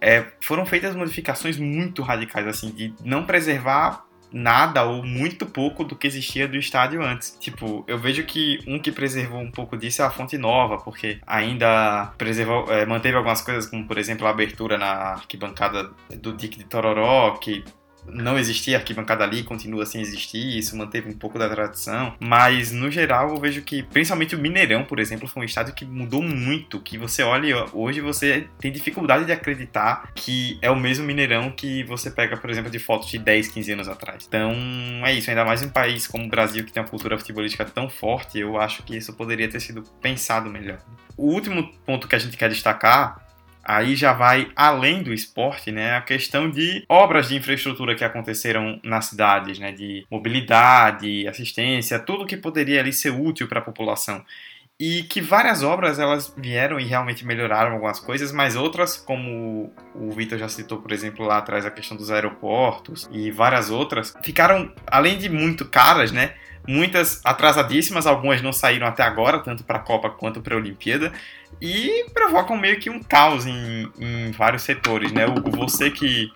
é, foram feitas modificações muito radicais, assim, de não preservar nada ou muito pouco do que existia do estádio antes. Tipo, eu vejo que um que preservou um pouco disso é a Fonte Nova, porque ainda preservou, é, manteve algumas coisas, como por exemplo a abertura na arquibancada do Dick de Tororó, que não existia arquibancada ali, continua sem existir, isso manteve um pouco da tradição, mas no geral eu vejo que, principalmente o Mineirão, por exemplo, foi um estádio que mudou muito, que você olha hoje você tem dificuldade de acreditar que é o mesmo Mineirão que você pega, por exemplo, de fotos de 10, 15 anos atrás. Então é isso, ainda mais um país como o Brasil que tem uma cultura futebolística tão forte, eu acho que isso poderia ter sido pensado melhor. O último ponto que a gente quer destacar aí já vai além do esporte, né? A questão de obras de infraestrutura que aconteceram nas cidades, né? De mobilidade, assistência, tudo que poderia ali ser útil para a população. E que várias obras elas vieram e realmente melhoraram algumas coisas, mas outras, como o Vitor já citou, por exemplo, lá atrás a questão dos aeroportos e várias outras, ficaram, além de muito caras, né? Muitas atrasadíssimas, algumas não saíram até agora, tanto para a Copa quanto para a Olimpíada, e provocam meio que um caos em, em vários setores, né? Hugo, você que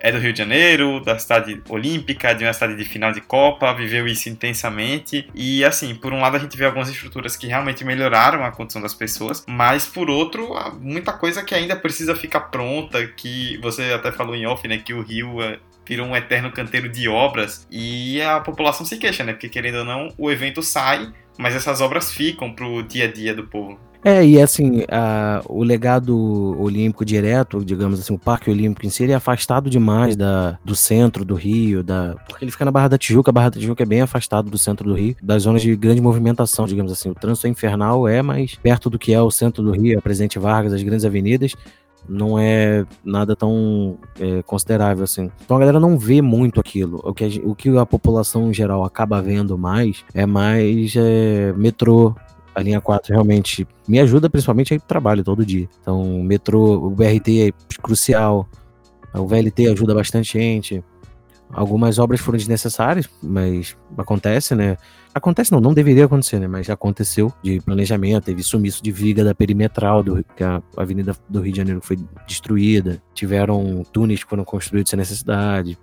é do Rio de Janeiro, da cidade olímpica, de uma cidade de final de Copa, viveu isso intensamente. E assim, por um lado a gente vê algumas estruturas que realmente melhoraram a condição das pessoas, mas por outro, muita coisa que ainda precisa ficar pronta, que você até falou em off, né, que o Rio é, virou um eterno canteiro de obras e a população se queixa, né? Porque querendo ou não, o evento sai, mas essas obras ficam pro dia a dia do povo. É, e assim, a, o legado olímpico direto, digamos assim, o Parque Olímpico em si, ele é afastado demais da, do centro do Rio, da, porque ele fica na Barra da Tijuca, a Barra da Tijuca é bem afastado do centro do Rio, das zonas de grande movimentação, digamos assim. O trânsito é infernal, é, mas perto do que é o centro do Rio, a Presidente Vargas, as grandes avenidas, não é nada tão é, considerável assim. Então a galera não vê muito aquilo. O que a, o que a população em geral acaba vendo mais é mais é, metrô. A linha 4 realmente me ajuda principalmente aí pro trabalho todo dia. Então, o metrô, o BRT é crucial. O VLT ajuda bastante gente. Algumas obras foram desnecessárias, mas acontece, né? Acontece não, não deveria acontecer, né? Mas aconteceu de planejamento, teve sumiço de viga da perimetral, do, que a Avenida do Rio de Janeiro foi destruída, tiveram túneis que foram construídos sem necessidade,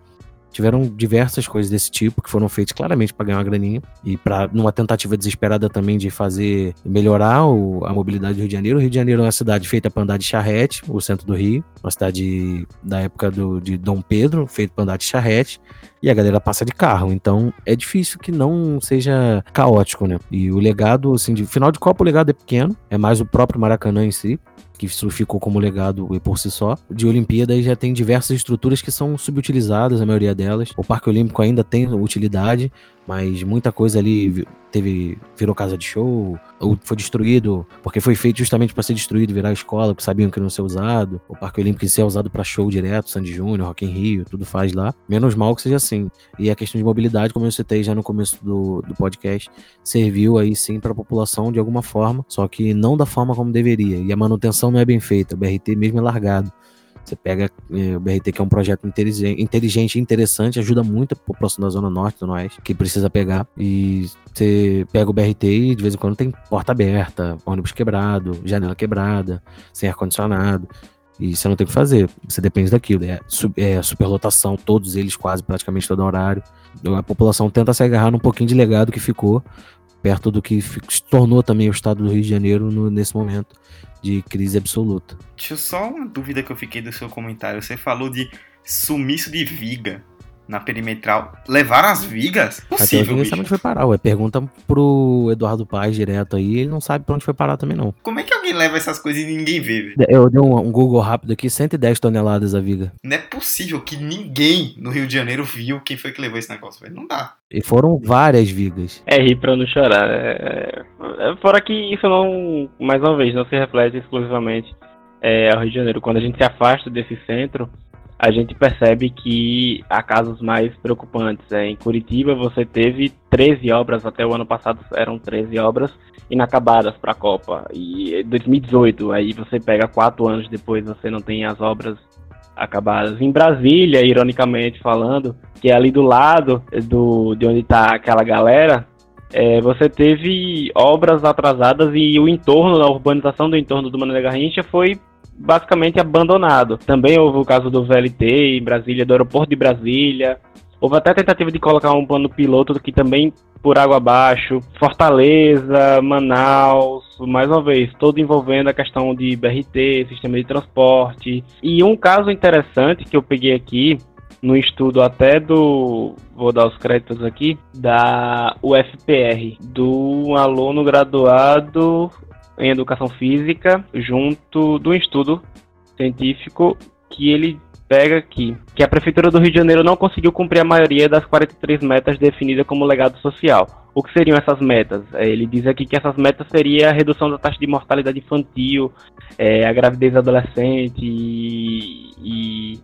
tiveram diversas coisas desse tipo que foram feitas claramente para ganhar uma graninha e para numa tentativa desesperada também de fazer melhorar o, a mobilidade do Rio de Janeiro. O Rio de Janeiro é uma cidade feita para andar de charrete, o centro do Rio, uma cidade da época do, de Dom Pedro, feita para andar de charrete e a galera passa de carro. Então é difícil que não seja caótico, né? E o legado, assim, de final de Copa, o legado é pequeno, é mais o próprio Maracanã em si que isso ficou como legado por si só. De Olimpíadas já tem diversas estruturas que são subutilizadas, a maioria delas. O Parque Olímpico ainda tem utilidade, mas muita coisa ali teve virou casa de show, ou foi destruído, porque foi feito justamente para ser destruído, virar escola, porque sabiam que não ser usado. O Parque Olímpico em é usado para show direto, Sandy Júnior, Rock in Rio, tudo faz lá. Menos mal que seja assim. E a questão de mobilidade, como eu citei já no começo do, do podcast, serviu aí sim para a população de alguma forma, só que não da forma como deveria. E a manutenção não é bem feita, o BRT mesmo é largado. Você pega é, o BRT, que é um projeto inteligente interessante, ajuda muito a população da Zona Norte, do Oeste, que precisa pegar. E você pega o BRT e de vez em quando tem porta aberta, ônibus quebrado, janela quebrada, sem ar-condicionado. E você não tem o que fazer, você depende daquilo. É, é superlotação, todos eles quase praticamente todo horário. A população tenta se agarrar num pouquinho de legado que ficou, perto do que se tornou também o estado do Rio de Janeiro no, nesse momento de crise absoluta. Deixa eu só uma dúvida que eu fiquei do seu comentário. Você falou de sumiço de viga na perimetral. Levaram as vigas? Possível, Até hoje sabe onde foi parar, ué. Pergunta pro Eduardo Paz direto aí, ele não sabe pra onde foi parar também, não. Como é que leva essas coisas e ninguém vê, velho? Eu dei um, um, Google rápido aqui, 110 toneladas a viga. Não é possível que ninguém no Rio de Janeiro viu quem foi que levou esse negócio, velho. Não dá. E foram várias vigas. É rir pra não chorar. É... é fora que isso não, mais uma vez, não se reflete exclusivamente é, ao Rio de Janeiro. Quando a gente se afasta desse centro, a gente percebe que há casos mais preocupantes. É, em Curitiba você teve 13 obras, até o ano passado eram 13 obras inacabadas para a Copa. E 2018, aí você pega quatro anos depois, você não tem as obras acabadas. Em Brasília, ironicamente falando, que é ali do lado do, de onde está aquela galera, é, você teve obras atrasadas e o entorno, a urbanização do entorno do Mané Garrincha foi basicamente abandonado. Também houve o caso do VLT em Brasília, do aeroporto de Brasília. Houve até tentativa de colocar um plano piloto que também por água abaixo. Fortaleza, Manaus, mais uma vez, todo envolvendo a questão de BRT, sistema de transporte. E um caso interessante que eu peguei aqui, no estudo até do, vou dar os créditos aqui, da UFPR, do aluno graduado em educação física, junto do estudo científico que ele pega aqui, que a Prefeitura do Rio de Janeiro não conseguiu cumprir a maioria das 43 metas definidas como legado social. O que seriam essas metas? É, ele diz aqui que essas metas seriam a redução da taxa de mortalidade infantil, é, a gravidez adolescente e, e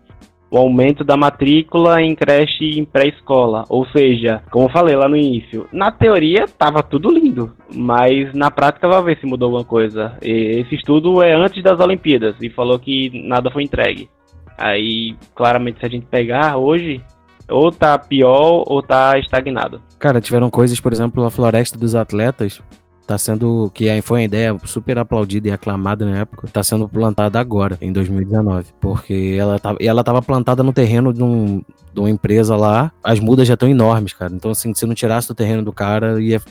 o aumento da matrícula em creche e em pré-escola. Ou seja, como eu falei lá no início, na teoria estava tudo lindo, mas na prática vai ver se mudou alguma coisa. E esse estudo é antes das Olimpíadas e falou que nada foi entregue. Aí, claramente, se a gente pegar hoje, ou tá pior ou tá estagnado. Cara, tiveram coisas, por exemplo, a floresta dos atletas tá sendo, que foi uma ideia super aplaudida e aclamada na época, tá sendo plantada agora, em 2019. Porque ela tava, ela tava plantada no terreno de, um, de uma empresa lá, as mudas já estão enormes, cara. Então, assim, se não tirasse do terreno do cara, ia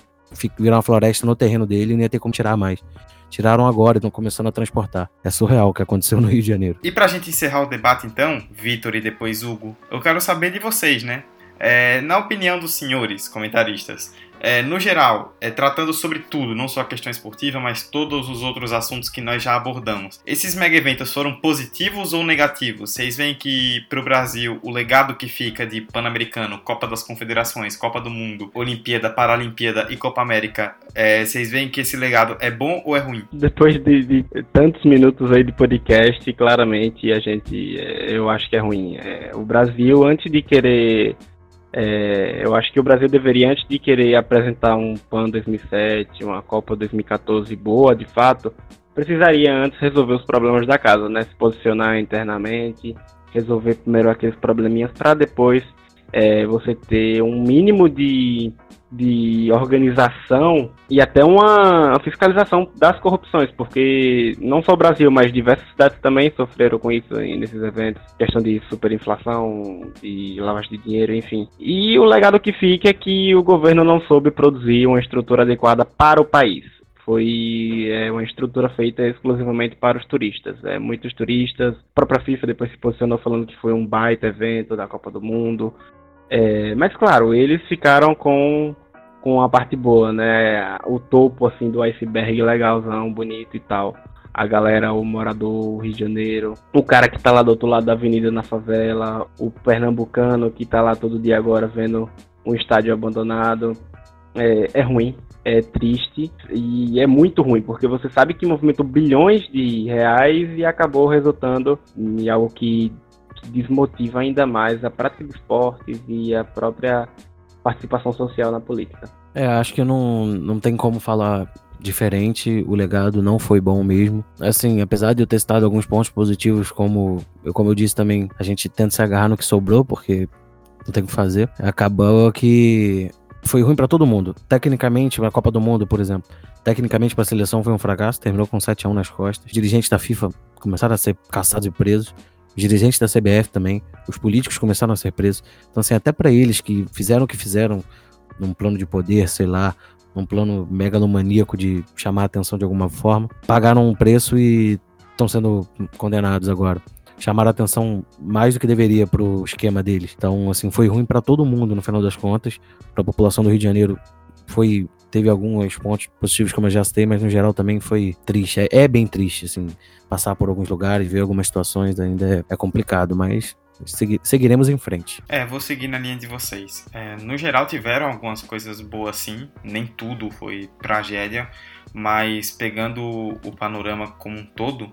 virar uma floresta no terreno dele e não ia ter como tirar mais. Tiraram agora e estão começando a transportar. É surreal o que aconteceu no Rio de Janeiro. E pra gente encerrar o debate, então, Vitor e depois Hugo, eu quero saber de vocês, né? É, na opinião dos senhores comentaristas, é, no geral, é, tratando sobre tudo, não só a questão esportiva, mas todos os outros assuntos que nós já abordamos. Esses mega eventos foram positivos ou negativos? Vocês veem que para o Brasil o legado que fica de Pan-Americano, Copa das Confederações, Copa do Mundo, Olimpíada, Paralimpíada e Copa América, é, vocês veem que esse legado é bom ou é ruim? Depois de, de tantos minutos aí de podcast, claramente a gente, é, eu acho que é ruim. É, o Brasil, antes de querer é, eu acho que o Brasil deveria, antes de querer apresentar um PAN 2007, uma Copa 2014 boa, de fato, precisaria antes resolver os problemas da casa, né? Se posicionar internamente, resolver primeiro aqueles probleminhas para depois é, você ter um mínimo de de organização e até uma fiscalização das corrupções, porque não só o Brasil, mas diversas cidades também sofreram com isso nesses eventos, questão de superinflação, de lavagem de dinheiro, enfim. E o legado que fica é que o governo não soube produzir uma estrutura adequada para o país foi é, uma estrutura feita exclusivamente para os turistas. É, muitos turistas, a própria FIFA depois se posicionou falando que foi um baita evento da Copa do Mundo. É, mas claro, eles ficaram com, com a parte boa, né? O topo assim do iceberg legalzão, bonito e tal. A galera, o morador, o Rio de Janeiro, o cara que tá lá do outro lado da avenida na favela, o pernambucano que tá lá todo dia agora vendo um estádio abandonado. É, é ruim, é triste e é muito ruim, porque você sabe que movimentou bilhões de reais e acabou resultando em algo que desmotiva ainda mais a prática de esportes e a própria participação social na política. É, acho que não, não tem como falar diferente, o legado não foi bom mesmo. Assim, apesar de eu ter citado alguns pontos positivos, como como eu disse também, a gente tenta se agarrar no que sobrou, porque não tem o que fazer. Acabou que foi ruim para todo mundo. Tecnicamente, a Copa do Mundo, por exemplo, tecnicamente para a seleção foi um fracasso, terminou com 7 a 1 nas costas. Dirigentes da FIFA começaram a ser caçados e presos os dirigentes da CBF também, os políticos começaram a ser presos. Então, assim, até para eles que fizeram o que fizeram num plano de poder, sei lá, num plano megalomaníaco de chamar a atenção de alguma forma, pagaram um preço e estão sendo condenados agora. Chamaram a atenção mais do que deveria para o esquema deles. Então, assim, foi ruim para todo mundo no final das contas. Para a população do Rio de Janeiro foi teve alguns pontos positivos, como eu já citei, mas no geral também foi triste. É, é bem triste, assim, passar por alguns lugares, ver algumas situações ainda é, é complicado, mas segui seguiremos em frente. É, vou seguir na linha de vocês. É, no geral tiveram algumas coisas boas sim, nem tudo foi tragédia, mas pegando o panorama como um todo,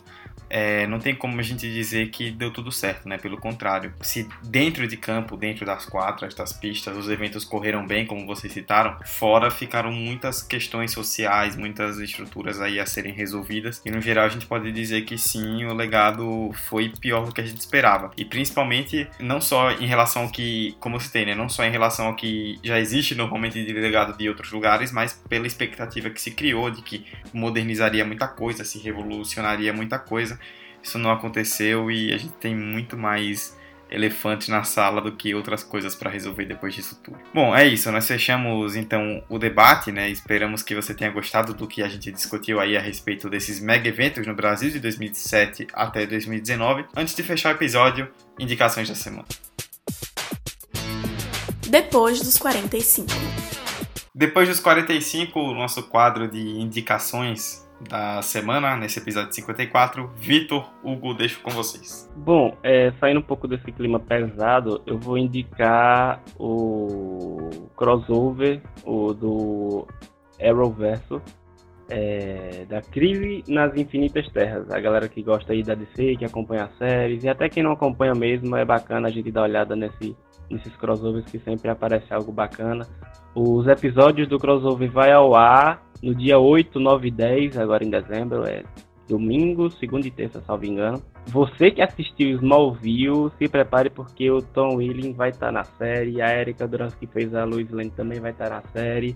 é, não tem como a gente dizer que deu tudo certo, né? Pelo contrário, se dentro de campo, dentro das quadras, das pistas, os eventos correram bem, como vocês citaram, fora ficaram muitas questões sociais, muitas estruturas aí a serem resolvidas. E no geral a gente pode dizer que sim, o legado foi pior do que a gente esperava. E principalmente não só em relação ao que, como eu citei, né? Não só em relação ao que já existe normalmente de legado de outros lugares, mas pela expectativa que se criou de que modernizaria muita coisa, se revolucionaria muita coisa isso não aconteceu e a gente tem muito mais elefante na sala do que outras coisas para resolver depois disso tudo. Bom, é isso, nós fechamos então o debate, né? Esperamos que você tenha gostado do que a gente discutiu aí a respeito desses mega eventos no Brasil de 2017 até 2019. Antes de fechar o episódio, indicações da semana. Depois dos 45. Depois dos 45, o nosso quadro de indicações da semana, nesse episódio 54. Vitor, Hugo, deixo com vocês. Bom, é, saindo um pouco desse clima pesado, eu vou indicar o crossover o do Arrowverso, é, da Crise nas Infinitas Terras. A galera que gosta aí da DC, que acompanha as séries, e até quem não acompanha mesmo, é bacana a gente dar uma olhada nesse, nesses crossovers que sempre aparece algo bacana. Os episódios do crossover vai ao ar no dia 8, 9 e 10, agora em dezembro, é domingo, segunda e terça, salvo engano. Você que assistiu Smallville, se prepare porque o Tom Willing vai estar tá na série, a Erika Durans que fez a Louise Lane também vai estar tá na série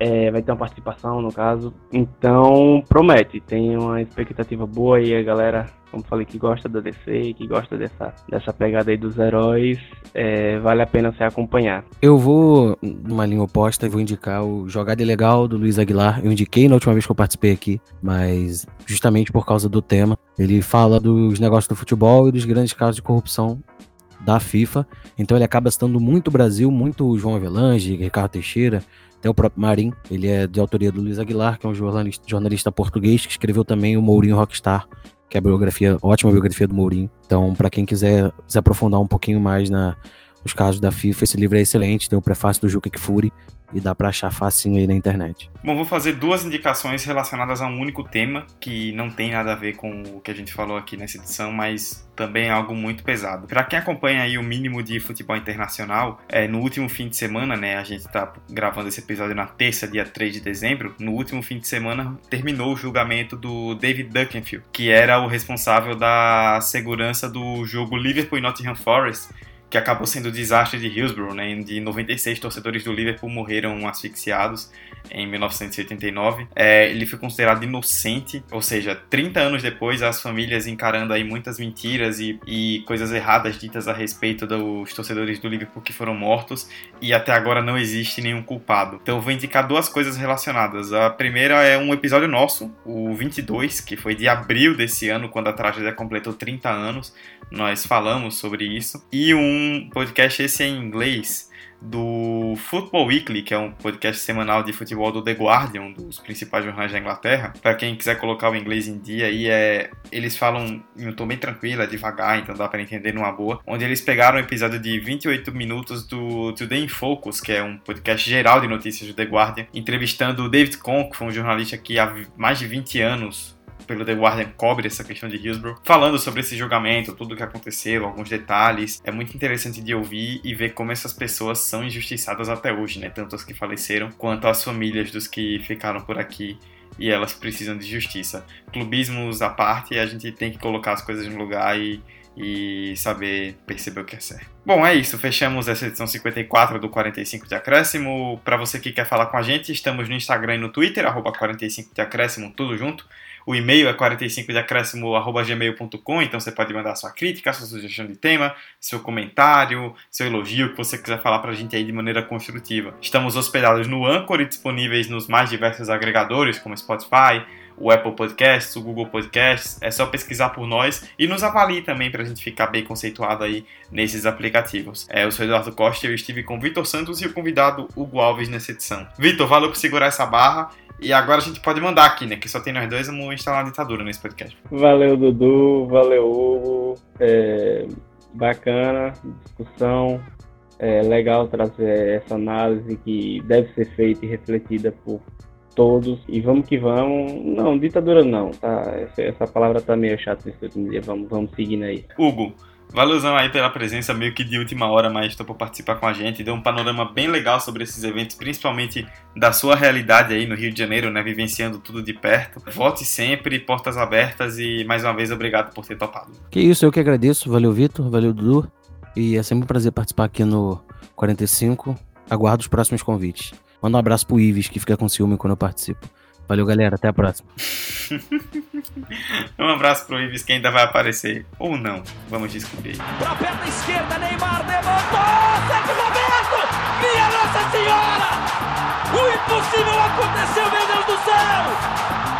é, vai ter uma participação no caso. Então promete, tem uma expectativa boa aí, a galera, como falei, que gosta da DC, que gosta dessa, dessa pegada aí dos heróis, é, vale a pena se acompanhar. Eu vou numa linha oposta e vou indicar o Jogada Ilegal do Luiz Aguilar. Eu indiquei na última vez que eu participei aqui, mas justamente por causa do tema. Ele fala dos negócios do futebol e dos grandes casos de corrupção da FIFA. Então ele acaba citando muito o Brasil, muito o João Avelange, Ricardo Teixeira, tem o próprio Marim, ele é de autoria do Luiz Aguilar, que é um jornalista, jornalista português que escreveu também o Mourinho Rockstar, que é a biografia, ótima biografia do Mourinho. Então, para quem quiser se aprofundar um pouquinho mais na, nos casos da FIFA, esse livro é excelente. Tem o prefácio do Juca Kfouri, e dá para achar facinho aí na internet. Bom, vou fazer duas indicações relacionadas a um único tema que não tem nada a ver com o que a gente falou aqui nessa edição, mas também é algo muito pesado. Para quem acompanha aí o mínimo de futebol internacional, é, no último fim de semana, né, a gente tá gravando esse episódio na terça, dia 3 de dezembro, no último fim de semana terminou o julgamento do David Duckenfield, que era o responsável da segurança do jogo Liverpool e Nottingham Forest, que acabou sendo o desastre de Hillsborough, né? De 96 torcedores do Liverpool morreram asfixiados em 1989. É, ele foi considerado inocente, ou seja, 30 anos depois, as famílias encarando aí muitas mentiras e, e coisas erradas ditas a respeito dos torcedores do Liverpool que foram mortos, e até agora não existe nenhum culpado. Então eu vou indicar duas coisas relacionadas. A primeira é um episódio nosso, o 22, que foi de abril desse ano, quando a tragédia completou 30 anos. Nós falamos sobre isso. E um podcast esse é em inglês do Football Weekly, que é um podcast semanal de futebol do The Guardian, um dos principais jornais da Inglaterra. Para quem quiser colocar o inglês em dia, aí é, eles falam em um tom bem tranquilo, é devagar, então dá para entender numa boa. Onde eles pegaram um episódio de 28 minutos do Today in Focus, que é um podcast geral de notícias do The Guardian, entrevistando o David Conk, que foi um jornalista que há mais de 20 anos pelo The Guardian cobre essa questão de Hillsborough, falando sobre esse julgamento, tudo o que aconteceu, alguns detalhes. É muito interessante de ouvir e ver como essas pessoas são injustiçadas até hoje, né? Tanto as que faleceram quanto as famílias dos que ficaram por aqui e elas precisam de justiça. Clubismos à parte, a gente tem que colocar as coisas no lugar e, e saber perceber o que é certo. Bom, é isso. Fechamos essa edição 54 do 45 de Acréscimo. Para você que quer falar com a gente, estamos no Instagram e no Twitter, arroba 45 de Acréscimo, tudo junto. O e-mail é 45deacréscimo.gmail.com, então você pode mandar sua crítica, sua sugestão de tema, seu comentário, seu elogio, que você quiser falar pra gente aí de maneira construtiva. Estamos hospedados no Anchor e disponíveis nos mais diversos agregadores, como Spotify, o Apple Podcasts, o Google Podcasts, é só pesquisar por nós e nos avalie também para a gente ficar bem conceituado aí nesses aplicativos. É, eu sou Eduardo Costa eu estive com o Vitor Santos e o convidado Hugo Alves nessa edição. Vitor, valeu por segurar essa barra e agora a gente pode mandar aqui, né? Que só tem nós dois, vamos instalar uma ditadura nesse podcast. Valeu, Dudu. Valeu, Hugo. É, bacana, discussão. É legal trazer essa análise que deve ser feita e refletida por todos. E vamos que vamos. Não, ditadura não, tá? Essa, essa palavra tá meio chata nesse último dia. Vamos, vamos seguindo aí. Hugo, Valeuzão aí pela presença, meio que de última hora, mas estou por participar com a gente. Deu um panorama bem legal sobre esses eventos, principalmente da sua realidade aí no Rio de Janeiro, né? Vivenciando tudo de perto. Volte sempre, portas abertas e mais uma vez obrigado por ter topado. Que isso, eu que agradeço. Valeu, Vitor. Valeu, Dudu. E é sempre um prazer participar aqui no 45. Aguardo os próximos convites. Manda um abraço pro Ives, que fica com ciúme quando eu participo. Valeu, galera. Até a próxima. [LAUGHS] um abraço pro Ives, que ainda vai aparecer. Ou não. Vamos descobrir. Pra perna esquerda, Neymar levantou! Sérgio Roberto! Minha Nossa Senhora! O impossível aconteceu, meu Deus do céu!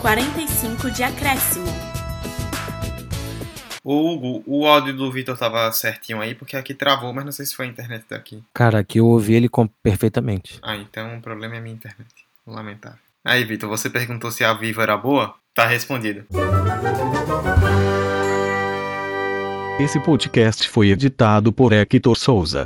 45 de acréscimo. Ô Hugo, o áudio do Vitor tava certinho aí, porque aqui travou, mas não sei se foi a internet daqui. Cara, aqui eu ouvi ele com- perfeitamente. Ah, então o problema é a minha internet. Lamentável. Aí, Vitor, você perguntou se a Viva era boa? Tá respondido. Esse podcast foi editado por Hector Souza.